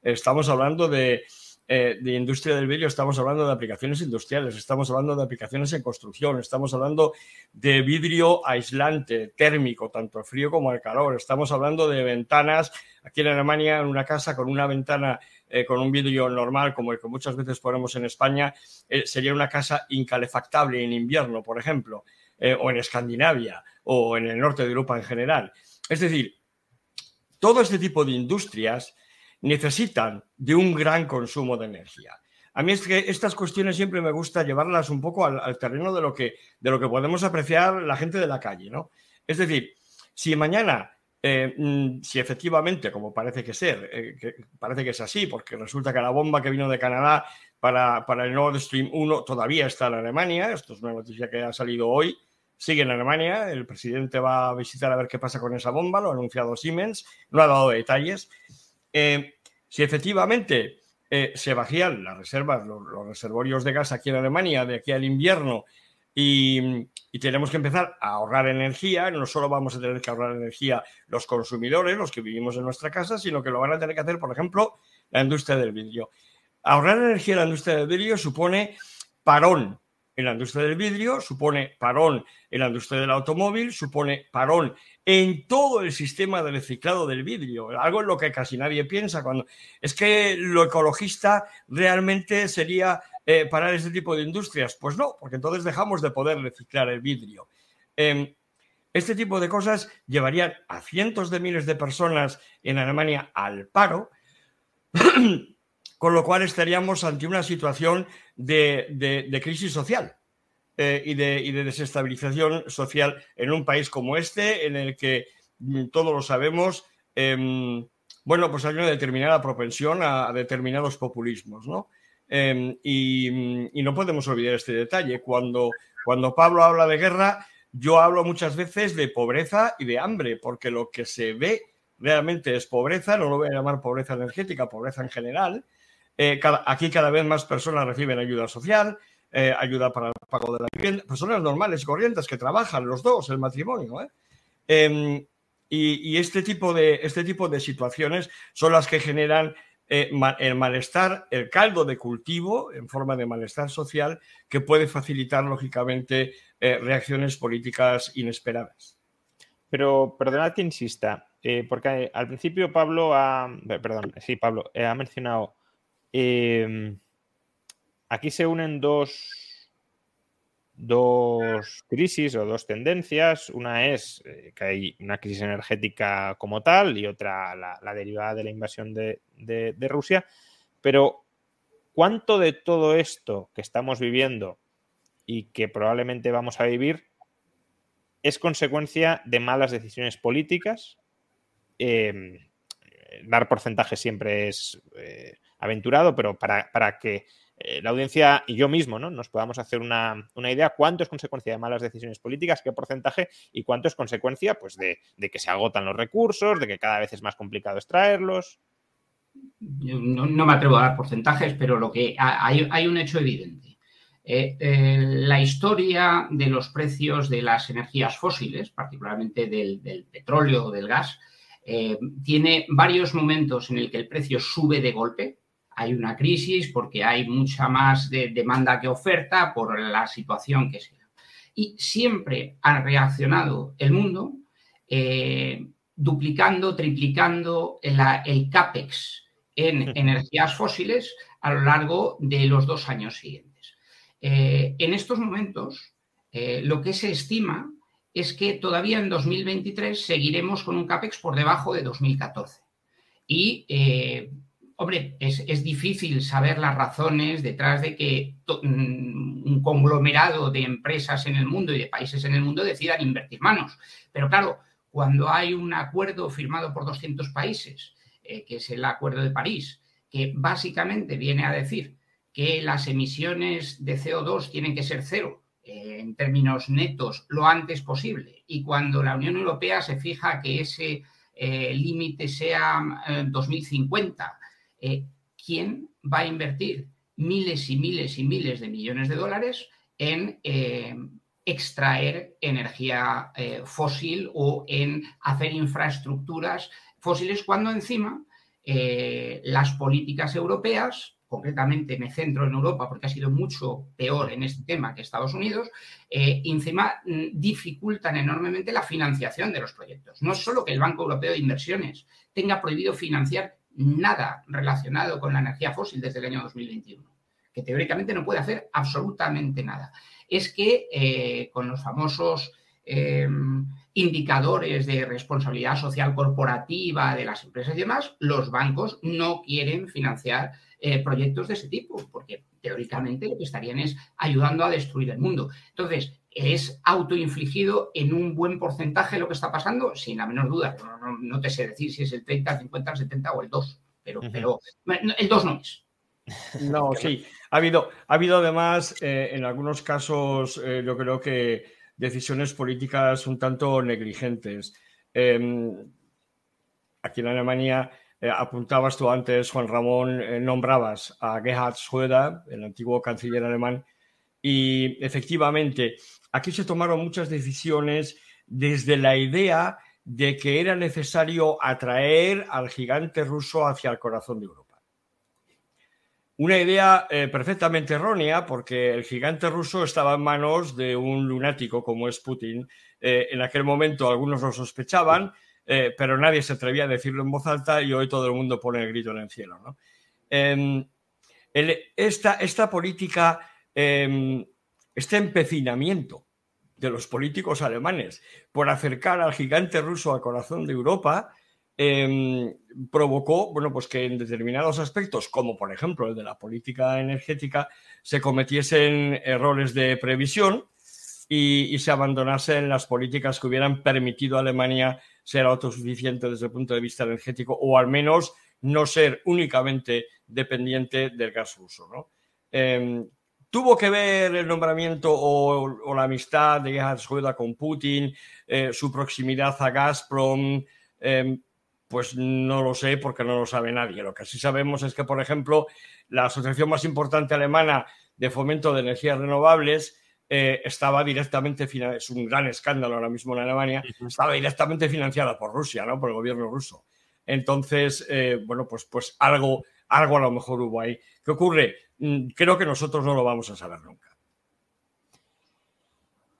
estamos hablando de, eh, de, industria del vidrio, estamos hablando de aplicaciones industriales, estamos hablando de aplicaciones en construcción, estamos hablando de vidrio aislante, térmico, tanto al frío como al calor, estamos hablando de ventanas, aquí en Alemania, en una casa con una ventana eh, con un vidrio normal, como el que muchas veces ponemos en España, eh, sería una casa incalefactable en invierno, por ejemplo. O en Escandinavia o en el norte de Europa en general. Es decir, todo este tipo de industrias necesitan de un gran consumo de energía. A mí es que estas cuestiones siempre me gusta llevarlas un poco al, terreno de lo, que, de lo que podemos apreciar la gente de la calle, ¿no? Es decir, si mañana, eh, mm, si efectivamente, como parece que ser, eh, parece que es así, porque resulta que la bomba que vino de Canadá para, para el Nord Stream 1 todavía está en Alemania, esto es una noticia que ha salido hoy, sigue en Alemania, el presidente va a visitar a ver qué pasa con esa bomba, lo ha anunciado Siemens, no ha dado detalles. Eh, si efectivamente eh, se vacían las reservas, los, reservorios de gas aquí en Alemania de aquí al invierno y, tenemos que empezar a ahorrar energía, no solo vamos a tener que ahorrar energía los consumidores, los que vivimos en nuestra casa, sino que lo van a tener que hacer, por ejemplo, la industria del vidrio. Ahorrar energía en la industria del vidrio supone parón en la industria del vidrio, supone parón en la industria del automóvil, supone parón en todo el sistema de reciclado del vidrio, algo en lo que casi nadie piensa cuando es que lo ecologista realmente sería eh, parar este tipo de industrias. Pues no, porque entonces dejamos de poder reciclar el vidrio. Em, este tipo de cosas llevarían a cientos de miles de personas en Alemania al paro con lo cual estaríamos ante una situación de, crisis social eh, y, de, desestabilización social en un país como este, en el que mm, todos lo sabemos, em, bueno, pues hay una determinada propensión a, determinados populismos, ¿no? Em, y, no podemos olvidar este detalle. Cuando, cuando Pablo habla de guerra, yo hablo muchas veces de pobreza y de hambre, porque lo que se ve realmente es pobreza, no lo voy a llamar pobreza energética, pobreza en general, eh, aquí cada vez más personas reciben ayuda social, eh, ayuda para el pago de la vivienda, personas normales y corrientes que trabajan los dos, el matrimonio. ¿eh? Em, y, este, tipo de, este tipo de situaciones son las que generan el malestar, el caldo de cultivo en forma de malestar social que puede facilitar, lógicamente, reacciones políticas inesperadas. Pero perdonad que insista, porque al principio Pablo ha, perdón, sí, Pablo, ha mencionado Em, aquí se unen dos, dos crisis o dos tendencias. Una es eh, que hay una crisis energética como tal y otra la, derivada de la invasión de, Rusia. Pero, ¿cuánto de todo esto que estamos viviendo y que probablemente vamos a vivir es consecuencia de malas decisiones políticas? Em, dar porcentajes siempre es eh, aventurado, pero para, que eh, la audiencia y yo mismo ¿no? nos podamos hacer una, idea cuánto es consecuencia de malas decisiones políticas, qué porcentaje y cuánto es consecuencia pues, de, que se agotan los recursos, de que cada vez es más complicado extraerlos. no, me atrevo a dar porcentajes, pero lo que hay, hay un hecho evidente. la historia de los precios de las energías fósiles, particularmente del, del petróleo o del gas, tiene varios momentos en el que el precio sube de golpe, hay una crisis porque hay mucha más demanda que oferta por la situación que sea. Y siempre ha reaccionado el mundo eh, duplicando, triplicando el, CAPEX en energías fósiles a lo largo de los dos años siguientes. Eh, en estos momentos, eh, lo que se estima es que todavía en 2023 seguiremos con un CAPEX por debajo de 2014. Y Hombre, es, difícil saber las razones detrás de que mm, un conglomerado de empresas en el mundo y de países en el mundo decidan invertir manos. Pero claro, cuando hay un acuerdo firmado por 200 países, eh, que es el Acuerdo de París, que básicamente viene a decir que las emisiones de CO2 tienen que ser cero eh, en términos netos lo antes posible, y cuando la Unión Europea se fija que ese eh, límite sea 2050, eh, ¿quién va a invertir miles y miles y miles de millones de dólares en eh, extraer energía eh, fósil o en hacer infraestructuras fósiles cuando encima las políticas europeas, concretamente me centro en Europa porque ha sido mucho peor en este tema que Estados Unidos, encima mm, dificultan enormemente la financiación de los proyectos. No es solo que el Banco Europeo de Inversiones tenga prohibido financiar nada relacionado con la energía fósil desde el año 2021, que teóricamente no puede hacer absolutamente nada. Es que eh, con los famosos em, indicadores de responsabilidad social corporativa de las empresas y demás, los bancos no quieren financiar eh, proyectos de ese tipo, porque teóricamente lo que estarían es ayudando a destruir el mundo. Entonces, ¿Es autoinfligido en un buen porcentaje lo que está pasando? Sin la menor duda. No, te sé decir si es el 30, el 50, el 70 o el 2, pero, pero el 2 no es. No, sí. Ha habido, ha habido además, eh, en algunos casos, eh, yo creo que decisiones políticas un tanto negligentes. Em, aquí en Alemania, eh, apuntabas tú antes, Juan Ramón, nombrabas a Gerhard Schröder, el antiguo canciller alemán, y efectivamente aquí se tomaron muchas decisiones desde la idea de que era necesario atraer al gigante ruso hacia el corazón de Europa. Una idea eh, perfectamente errónea porque el gigante ruso estaba en manos de un lunático como es Putin. Eh, en aquel momento algunos lo sospechaban, eh, pero nadie se atrevía a decirlo en voz alta y hoy todo el mundo pone el grito en el cielo. Em, esta, política, em, este empecinamiento de los políticos alemanes por acercar al gigante ruso al corazón de Europa, em, provocó bueno, pues que en determinados aspectos, como por ejemplo el de la política energética, se cometiesen errores de previsión y, se abandonasen las políticas que hubieran permitido a Alemania ser autosuficiente desde el punto de vista energético o al menos no ser únicamente dependiente del gas ruso. ¿no? Em, ¿Tuvo que ver el nombramiento o, la amistad de Gerhard con Putin, eh, su proximidad a Gazprom? Em, pues no lo sé porque no lo sabe nadie. Lo que sí sabemos es que, por ejemplo, la asociación más importante alemana de fomento de energías renovables eh, estaba directamente, es un gran escándalo ahora mismo en Alemania, estaba directamente financiada por Rusia, ¿no? por el gobierno ruso. Entonces, eh, bueno, pues, pues algo, algo a lo mejor hubo ahí. ¿Qué ocurre? Mm, creo que nosotros no lo vamos a saber nunca.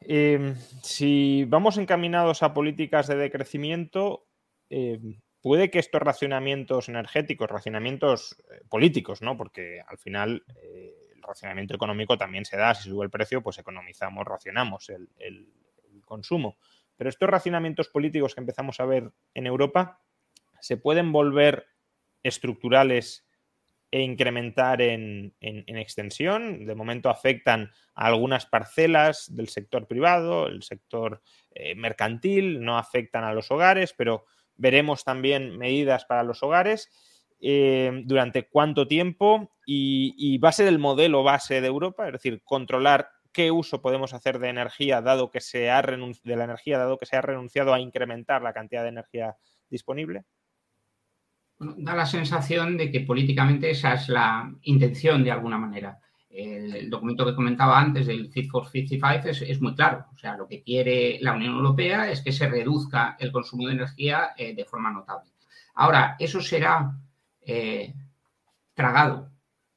Em, si vamos encaminados a políticas de decrecimiento, em, puede que estos racionamientos energéticos, racionamientos eh, políticos, ¿no? Porque al final eh, el racionamiento económico también se da, si sube el precio, pues economizamos, racionamos el, el consumo. Pero estos racionamientos políticos que empezamos a ver en Europa se pueden volver estructurales e incrementar en, extensión. De momento afectan a algunas parcelas del sector privado, el sector eh, mercantil, no afectan a los hogares, pero veremos también medidas para los hogares. Eh, durante cuánto tiempo y, va a ser el modelo base de Europa, es decir, controlar qué uso podemos hacer de energía dado que se ha de la energía dado que se ha renunciado a incrementar la cantidad de energía disponible da la sensación de que políticamente esa es la intención de alguna manera. El, documento que comentaba antes del Fit for 55 es, es, muy claro. O sea, lo que quiere la Unión Europea es que se reduzca el consumo de energía eh, de forma notable. Ahora, eso será eh, tragado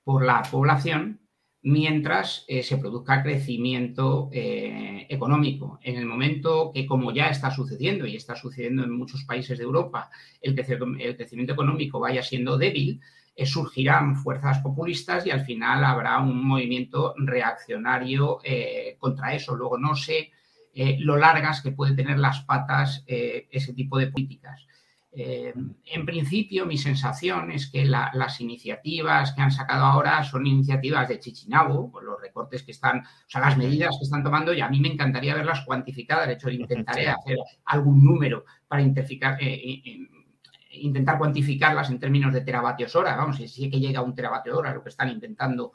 por la población mientras eh, se produzca crecimiento eh, económico. En el momento que, como ya está sucediendo y está sucediendo en muchos países de Europa, el, crecimiento económico vaya siendo débil, eh, surgirán fuerzas populistas y al final habrá un movimiento reaccionario contra eso. Luego no sé lo largas que puede tener las patas ese tipo de políticas. Eh, en principio, mi sensación es que las iniciativas que han sacado ahora son iniciativas de Chichinabo, con los recortes que están, o sea, las medidas que están tomando, y a mí me encantaría verlas cuantificadas. De hecho, intentaré hacer algún número para eh, eh, intentar cuantificarlas en términos de teravatios hora. Vamos, si es que llega a un teravatio hora, lo que están intentando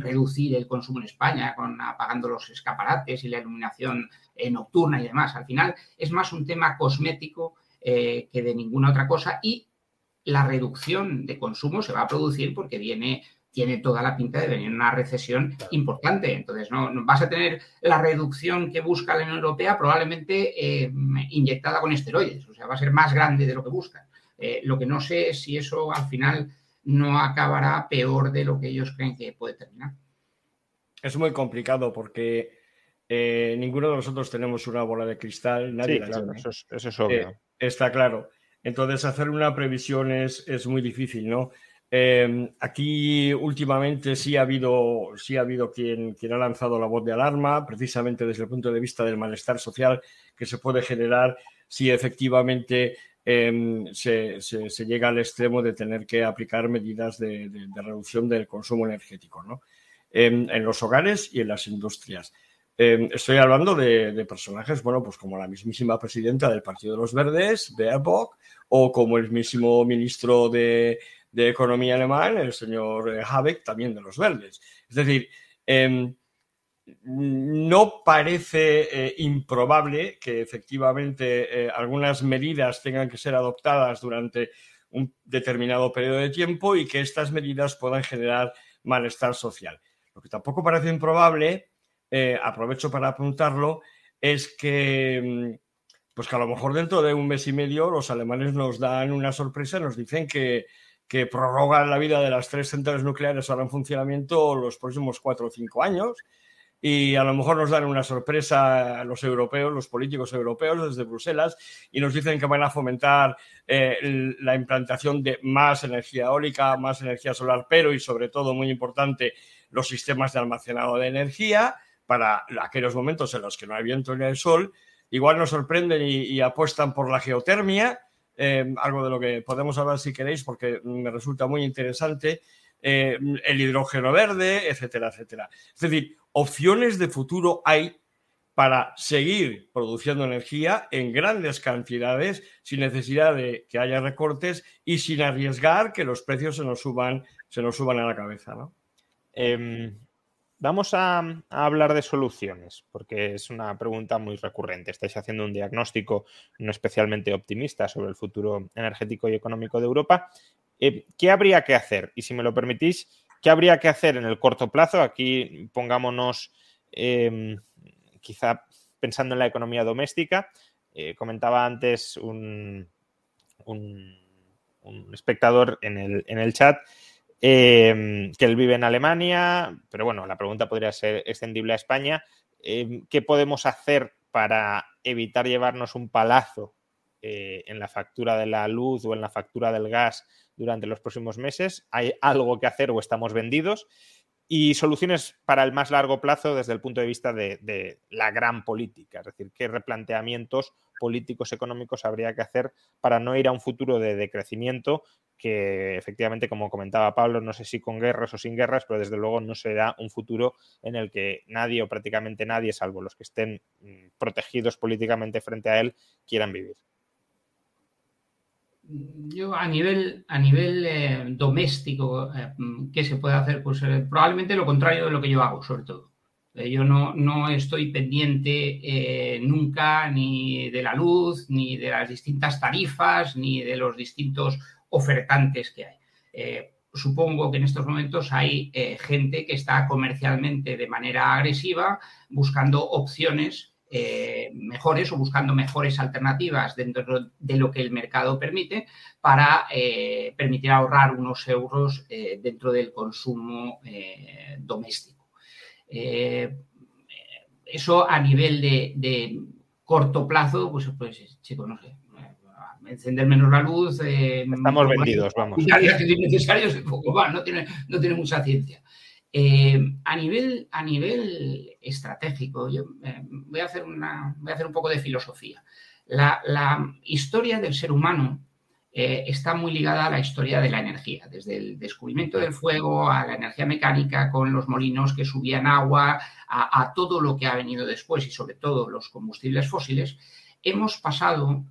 reducir el consumo en España, con apagando los escaparates y la iluminación nocturna y demás. Al final es más un tema cosmético eh, que de ninguna otra cosa y la reducción de consumo se va a producir porque viene tiene toda la pinta de venir una recesión importante. Entonces, no, vas a tener la reducción que busca la Unión Europea probablemente eh, inyectada con esteroides, o sea, va a ser más grande de lo que buscan. Eh, lo que no sé es si eso al final no acabará peor de lo que ellos creen que puede terminar. Es muy complicado porque ninguno de nosotros tenemos una bola de cristal, nadie la eso, es, obvio. Está claro. Entonces, hacer una previsión es, muy difícil, ¿no? Em, aquí últimamente sí ha habido, sí ha habido quien, quien, ha lanzado la voz de alarma, precisamente desde el punto de vista del malestar social que se puede generar si efectivamente em, se, llega al extremo de tener que aplicar medidas de, reducción del consumo energético ¿no? Em, en los hogares y en las industrias. Em, estoy hablando de, personajes, bueno, pues como la mismísima presidenta del Partido de los Verdes, Baerbock, o como el mismo ministro de, Economía alemán, el señor eh, Habeck, también de los Verdes. Es decir, em, no parece eh, improbable que efectivamente eh, algunas medidas tengan que ser adoptadas durante un determinado periodo de tiempo y que estas medidas puedan generar malestar social. Lo que tampoco parece improbable eh, aprovecho para apuntarlo, es que, mm, pues que a lo mejor dentro de un mes y medio los alemanes nos dan una sorpresa, nos dicen que, que prorrogan la vida de las tres centrales nucleares ahora en funcionamiento los próximos cuatro o cinco años. Y a lo mejor nos dan una sorpresa los europeos, los políticos europeos desde Bruselas, y nos dicen que van a fomentar eh, la implantación de más energía eólica, más energía solar, pero y sobre todo, muy importante, los sistemas de almacenado de energía para aquellos momentos en los que no hay viento ni hay sol, igual nos sorprenden y, apuestan por la geotermia, eh, algo de lo que podemos hablar si queréis, porque me resulta muy interesante, eh, el hidrógeno verde, etcétera, etcétera. Es decir, opciones de futuro hay para seguir produciendo energía en grandes cantidades sin necesidad de que haya recortes y sin arriesgar que los precios se nos suban, se nos suban a la cabeza. ¿no? Em, Vamos a, hablar de soluciones, porque es una pregunta muy recurrente. Estáis haciendo un diagnóstico no especialmente optimista sobre el futuro energético y económico de Europa. Eh, ¿Qué habría que hacer? Y si me lo permitís, ¿qué habría que hacer en el corto plazo? Aquí pongámonos em, quizá pensando en la economía doméstica. Eh, comentaba antes un, espectador en el, en el chat Em, que él vive en Alemania, pero bueno, la pregunta podría ser extendible a España. Em, ¿Qué podemos hacer para evitar llevarnos un palazo eh, en la factura de la luz o en la factura del gas durante los próximos meses? ¿Hay algo que hacer o estamos vendidos? y soluciones para el más largo plazo desde el punto de vista de, la gran política, es decir, qué replanteamientos políticos económicos habría que hacer para no ir a un futuro de decrecimiento que efectivamente, como comentaba Pablo, no sé si con guerras o sin guerras, pero desde luego no será un futuro en el que nadie o prácticamente nadie, salvo los que estén mm, protegidos políticamente frente a él, quieran vivir. Yo a nivel, a nivel eh, doméstico, eh, ¿qué se puede hacer? Pues eh, probablemente lo contrario de lo que yo hago, sobre todo. yo no, no, estoy pendiente nunca ni de la luz, ni de las distintas tarifas, ni de los distintos ofertantes que hay. supongo que en estos momentos hay eh, gente que está comercialmente de manera agresiva buscando opciones eh, mejores o buscando mejores alternativas dentro de lo que el mercado permite para eh, permitir ahorrar unos euros dentro del consumo doméstico. eso a nivel de, corto plazo, pues, pues chico, no sé, encender menos la luz. Eh, Estamos vendidos, vamos. necesarios, no tiene, no tiene mucha ciencia. Eh, a, nivel, a nivel estratégico, yo eh, voy, a hacer una, voy a hacer un poco de filosofía. La, la historia del ser humano está muy ligada a la historia de la energía, desde el descubrimiento del fuego a la energía mecánica con los molinos que subían agua, a, a todo lo que ha venido después y sobre todo los combustibles fósiles. Hemos pasado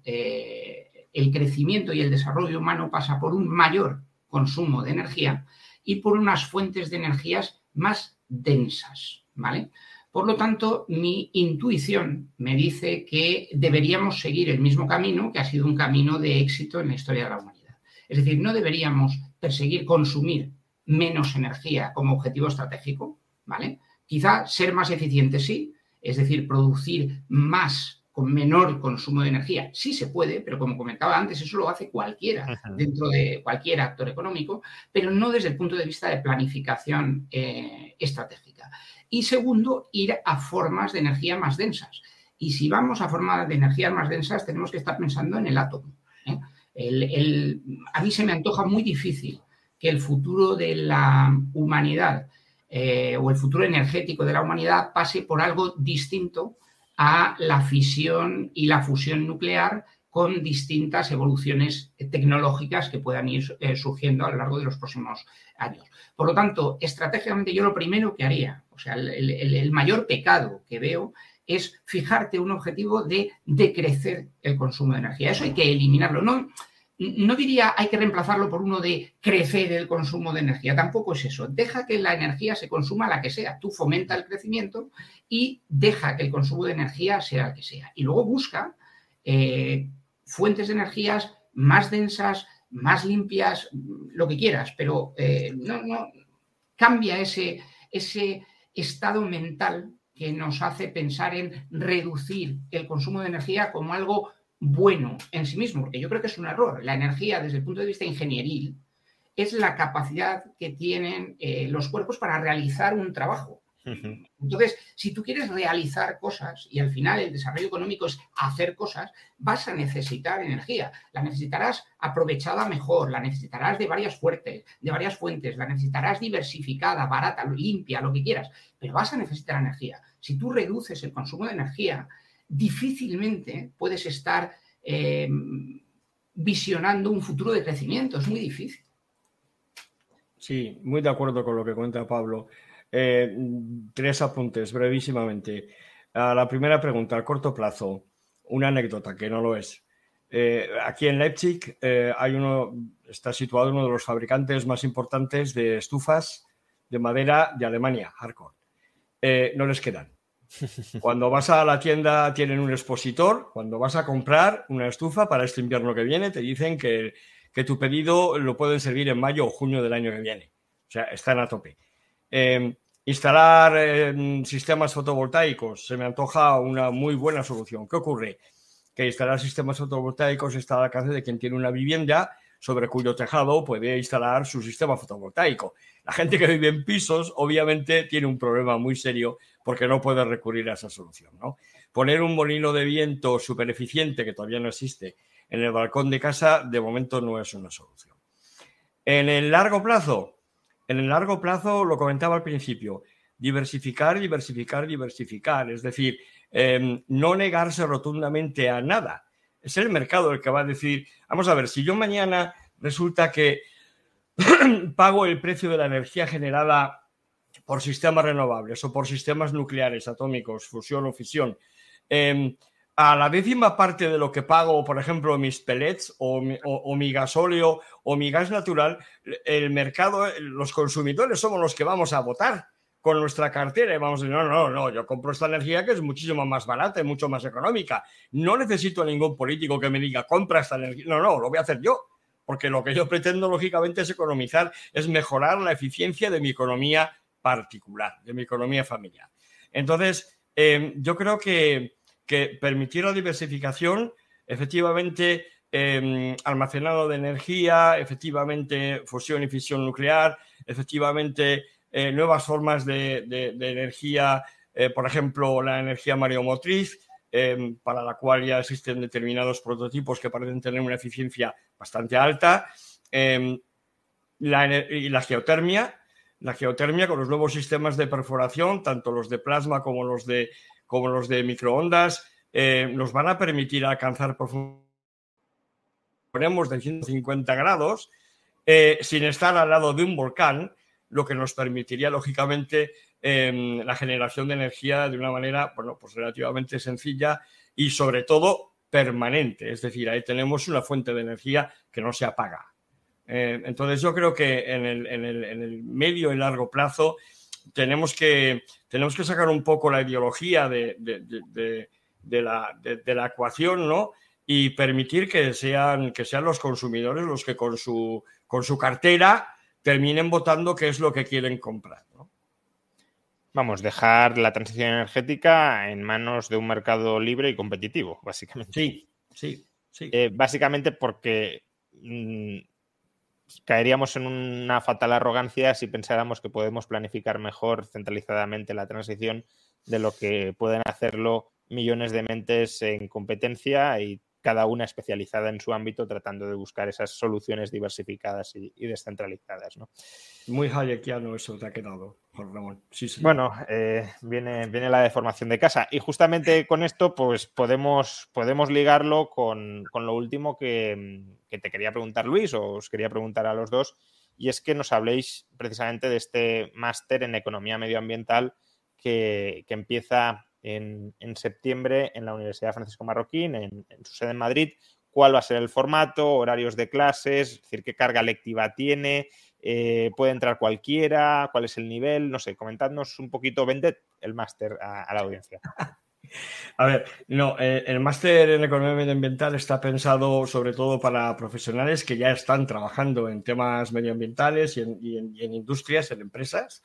el crecimiento y el desarrollo humano pasa por un mayor consumo de energía y por unas fuentes de energías más densas, ¿vale? Por lo tanto, mi intuición me dice que deberíamos seguir el mismo camino que ha sido un camino de éxito en la historia de la humanidad. Es decir, no deberíamos perseguir consumir menos energía como objetivo estratégico, ¿vale? Quizá ser más eficiente sí, es decir, producir más con menor consumo de energía. Sí se puede, pero como comentaba antes, eso lo hace cualquiera dentro de cualquier actor económico, pero no desde el punto de vista de planificación eh, estratégica. Y segundo, ir a formas de energía más densas. Y si vamos a formas de energía más densas, tenemos que estar pensando en el átomo. ¿eh? a mí se me antoja muy difícil que el futuro de la humanidad eh, o el futuro energético de la humanidad pase por algo distinto a la fisión y la fusión nuclear con distintas evoluciones tecnológicas que puedan ir eh, surgiendo a lo largo de los próximos años. Por lo tanto, estratégicamente yo lo primero que haría, o sea, el, mayor pecado que veo es fijarte un objetivo de decrecer el consumo de energía. Eso hay que eliminarlo. No, no diría hay que reemplazarlo por uno de crecer el consumo de energía, tampoco es eso. Deja que la energía se consuma la que sea, tú fomenta el crecimiento y deja que el consumo de energía sea el que sea. Y luego busca eh, fuentes de energías más densas, más limpias, lo que quieras, pero eh, no, no, cambia ese, ese estado mental que nos hace pensar en reducir el consumo de energía como algo bueno en sí mismo, porque yo creo que es un error. La energía, desde el punto de vista ingenieril, es la capacidad que tienen eh, los cuerpos para realizar un trabajo. Entonces, si tú quieres realizar cosas y al final el desarrollo económico es hacer cosas, vas a necesitar energía. La necesitarás aprovechada mejor, la necesitarás de varias fuentes, de varias fuentes, la necesitarás diversificada, barata, limpia, lo que quieras, pero vas a necesitar energía. Si tú reduces el consumo de energía, difícilmente puedes estar eh, visionando un futuro de crecimiento. Es muy difícil. Sí, muy de acuerdo con lo que cuenta Pablo. Eh, tres apuntes brevísimamente. A la primera pregunta, a corto plazo, una anécdota que no lo es. Eh, aquí en Leipzig hay uno, está situado uno de los fabricantes más importantes de estufas de madera de Alemania, Hardcore. no les quedan. Cuando vas a la tienda tienen un expositor, cuando vas a comprar una estufa para este invierno que viene, te dicen que, tu pedido lo pueden servir en mayo o junio del año que viene. O sea, están a tope. Em, instalar em, sistemas fotovoltaicos se me antoja una muy buena solución. ¿Qué ocurre? Que instalar sistemas fotovoltaicos está al alcance de quien tiene una vivienda sobre cuyo tejado puede instalar su sistema fotovoltaico. La gente que vive en pisos obviamente tiene un problema muy serio porque no puede recurrir a esa solución. Poner un molino de viento súper eficiente, que todavía no existe, en el balcón de casa, de momento no es una solución. En el largo plazo, en el largo plazo, lo comentaba al principio, diversificar, diversificar, diversificar. Es decir, em, no negarse rotundamente a nada. Es el mercado el que va a decir, vamos a ver, si yo mañana resulta que pago el precio de la energía generada por sistemas renovables o por sistemas nucleares, atómicos, fusión o fisión, em, a la décima parte de lo que pago, por ejemplo, mis pellets o mi, o, mi, gasóleo o mi gas natural, el mercado, los consumidores somos los que vamos a votar con nuestra cartera y vamos a decir, no, no, no, yo compro esta energía que es muchísimo más barata y mucho más económica. No necesito a ningún político que me diga, compra esta energía. No, no, lo voy a hacer yo. porque lo que yo pretendo, lógicamente, es economizar, es mejorar la eficiencia de mi economía particular, de mi economía familiar. Entonces, em, yo creo que, permitir la diversificación, efectivamente, em, almacenado de energía, efectivamente, fusión y fisión nuclear, efectivamente, eh, nuevas formas de, energía, eh, por ejemplo, la energía mareomotriz, em, para la cual ya existen determinados prototipos que parecen tener una eficiencia bastante alta, em, y la geotermia, la geotermia con los nuevos sistemas de perforación, tanto los de plasma como los de, de microondas, eh, nos van a permitir alcanzar ponemos de 150 grados sin estar al lado de un volcán lo que nos permitiría, lógicamente, em, la generación de energía de una manera, bueno, pues relativamente sencilla y sobre todo permanente. Es decir, ahí tenemos una fuente de energía que no se apaga. Eh, entonces yo creo que en el, medio y largo plazo tenemos que, tenemos que sacar un poco la ideología de, la, de, la, ecuación, ¿no? Y permitir que sean, que sean los consumidores los que con su, con su cartera terminen votando qué es lo que quieren comprar. Vamos, dejar la transición energética en manos de un mercado libre y competitivo, básicamente. Sí, sí, sí. Eh, básicamente porque mm, caeríamos en una fatal arrogancia si pensáramos que podemos planificar mejor centralizadamente la transición de lo que pueden hacerlo millones de mentes en competencia y cada una especializada en su ámbito, tratando de buscar esas soluciones diversificadas y, descentralizadas. ¿no? Muy hayekiano eso te ha quedado, Ramón. Sí, sí. Bueno, eh, viene, viene la deformación de casa. Y justamente con esto, pues podemos, podemos ligarlo con, lo último que, te quería preguntar, Luis, o os quería preguntar a los dos, y es que nos habléis precisamente de este máster en economía medioambiental que, que empieza en, septiembre en la Universidad Francisco Marroquín, en, su sede en Madrid, cuál va a ser el formato, horarios de clases, es decir, qué carga lectiva tiene, eh, puede entrar cualquiera, cuál es el nivel, no sé, comentadnos un poquito, vended el máster a, la audiencia. A ver, no, eh, el máster en economía medioambiental está pensado sobre todo para profesionales que ya están trabajando en temas medioambientales y en industrias, en empresas,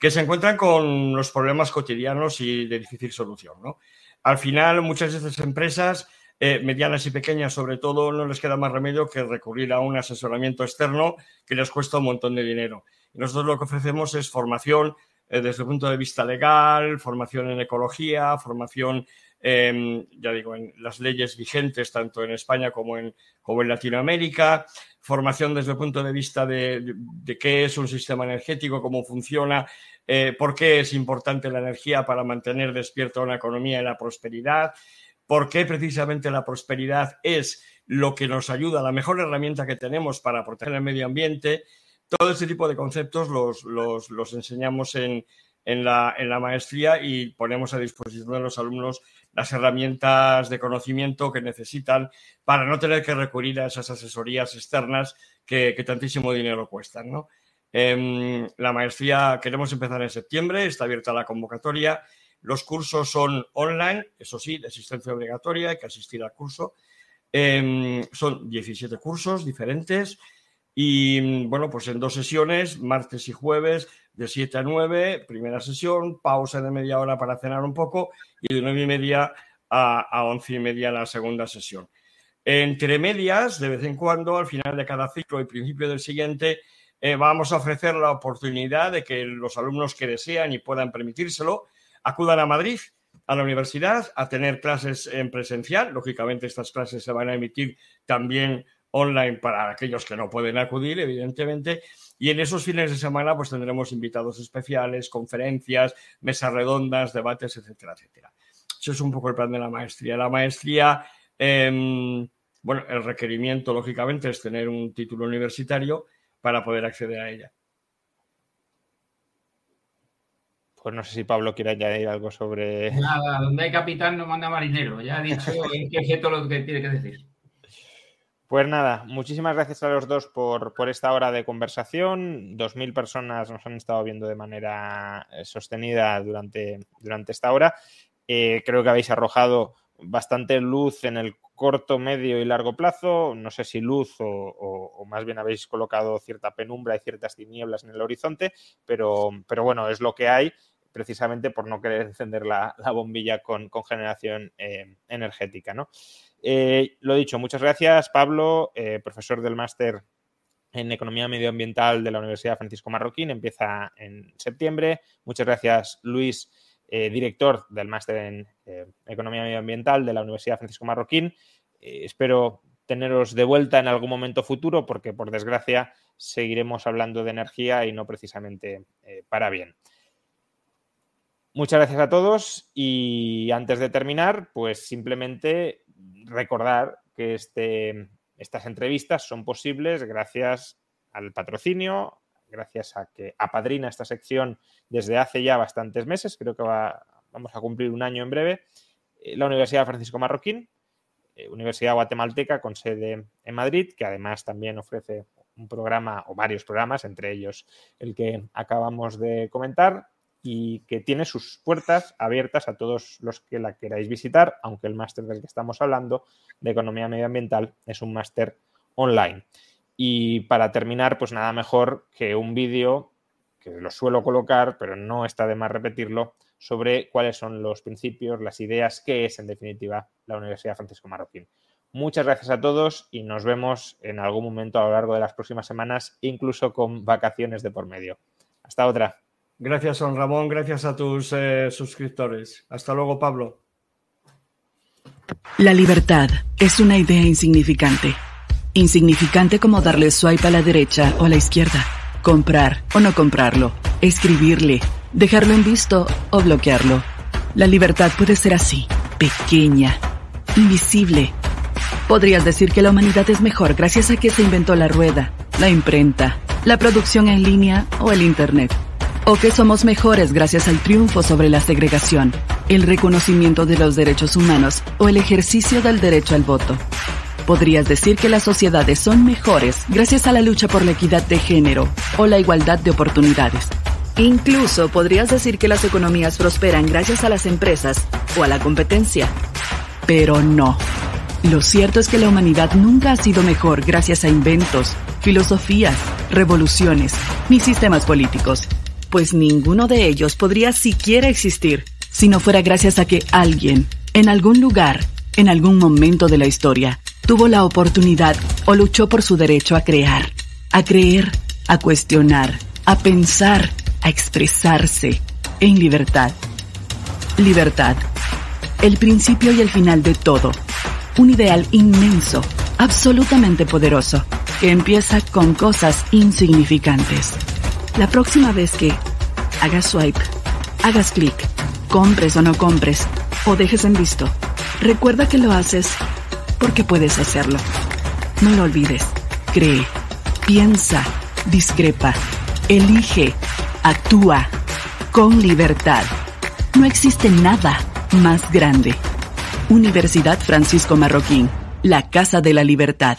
que se encuentran con los problemas cotidianos y de difícil solución. ¿no? Al final, muchas de estas empresas, eh, medianas y pequeñas sobre todo, no les queda más remedio que recurrir a un asesoramiento externo que les cuesta un montón de dinero. Y nosotros lo que ofrecemos es formación eh, desde el punto de vista legal, formación en ecología, formación, em, ya digo, en las leyes vigentes tanto en España como en, como en Latinoamérica, formación desde el punto de vista de, qué es un sistema energético, cómo funciona, eh, por qué es importante la energía para mantener despierta una economía y la prosperidad, por qué precisamente la prosperidad es lo que nos ayuda, la mejor herramienta que tenemos para proteger el medio ambiente. Todo este tipo de conceptos los, los, enseñamos en, en, la, en la maestría y ponemos a disposición de los alumnos las herramientas de conocimiento que necesitan para no tener que recurrir a esas asesorías externas que, tantísimo dinero cuestan. ¿no? Em, la maestría queremos empezar en septiembre, está abierta la convocatoria. Los cursos son online, eso sí, de asistencia obligatoria, hay que asistir al curso. Em, son 17 cursos diferentes y bueno, pues en dos sesiones, martes y jueves, de 7 a 9, primera sesión, pausa de media hora para cenar un poco y de 9 y media a, a 11 y media la segunda sesión. Entre medias, de vez en cuando, al final de cada ciclo y principio del siguiente, eh, vamos a ofrecer la oportunidad de que los alumnos que desean y puedan permitírselo acudan a Madrid, a la universidad, a tener clases en presencial. Lógicamente, estas clases se van a emitir también online para aquellos que no pueden acudir, evidentemente. Y en esos fines de semana, pues tendremos invitados especiales, conferencias, mesas redondas, debates, etcétera, etcétera. Eso es un poco el plan de la maestría. La maestría, em, bueno, el requerimiento, lógicamente, es tener un título universitario para poder acceder a ella. Pues no sé si Pablo quiere añadir algo sobre. Nada, donde hay capitán no manda marinero. Ya ha dicho qué todo lo que tiene que decir. Pues nada, muchísimas gracias a los dos por, esta hora de conversación. Dos mil personas nos han estado viendo de manera eh, sostenida durante, durante esta hora. Eh, creo que habéis arrojado bastante luz en el corto, medio y largo plazo. No sé si luz o, más bien habéis colocado cierta penumbra y ciertas tinieblas en el horizonte, pero, pero bueno, es lo que hay precisamente por no querer encender la, bombilla con, generación eh, energética. ¿no? Eh, lo dicho, muchas gracias, Pablo, eh, profesor del máster en Economía Medioambiental de la Universidad Francisco Marroquín, empieza en septiembre. Muchas gracias, Luis, director del máster en Economía Medioambiental de la Universidad Francisco Marroquín. espero teneros de vuelta en algún momento futuro porque, por desgracia, seguiremos hablando de energía y no precisamente para bien. Muchas gracias a todos y antes de terminar, pues simplemente recordar que este, estas entrevistas son posibles gracias al patrocinio, gracias a que apadrina esta sección desde hace ya bastantes meses, creo que vamos a cumplir un año en breve, eh, la Universidad Francisco Marroquín, eh, Universidad Guatemalteca con sede en Madrid, que además también ofrece un programa o varios programas, entre ellos el que acabamos de comentar, y que tiene sus puertas abiertas a todos los que la queráis visitar, aunque el máster del que estamos hablando, de economía medioambiental, es un máster online. Y para terminar, pues nada mejor que un vídeo que lo suelo colocar, pero no está de más repetirlo, sobre cuáles son los principios, las ideas, qué es en definitiva la Universidad Francisco Marroquín. Muchas gracias a todos y nos vemos en algún momento a lo largo de las próximas semanas, incluso con vacaciones de por medio. Hasta otra. Gracias, Don Ramón. Gracias a tus eh, suscriptores. Hasta luego, Pablo. La libertad es una idea insignificante. Insignificante como darle swipe a la derecha o a la izquierda, comprar o no comprarlo, escribirle, dejarlo en visto o bloquearlo. La libertad puede ser así, pequeña, invisible. Podrías decir que la humanidad es mejor gracias a que se inventó la rueda, la imprenta, la producción en línea o el Internet o que somos mejores gracias al triunfo sobre la segregación, el reconocimiento de los derechos humanos o el ejercicio del derecho al voto. Podrías decir que las sociedades son mejores gracias a la lucha por la equidad de género o la igualdad de oportunidades. Incluso podrías decir que las economías prosperan gracias a las empresas o a la competencia. Pero no. Lo cierto es que la humanidad nunca ha sido mejor gracias a inventos, filosofías, revoluciones ni sistemas políticos pues ninguno de ellos podría siquiera existir si no fuera gracias a que alguien, en algún lugar, en algún momento de la historia, tuvo la oportunidad o luchó por su derecho a crear, a creer, a cuestionar, a pensar, a expresarse en libertad. Libertad. El principio y el final de todo. Un ideal inmenso, absolutamente poderoso, que empieza con cosas insignificantes. La próxima vez que hagas swipe, hagas clic, compres o no compres, o dejes en visto, recuerda que lo haces porque puedes hacerlo. No lo olvides. Cree, piensa, discrepa, elige, actúa con libertad. No existe nada más grande. Universidad Francisco Marroquín, la Casa de la Libertad.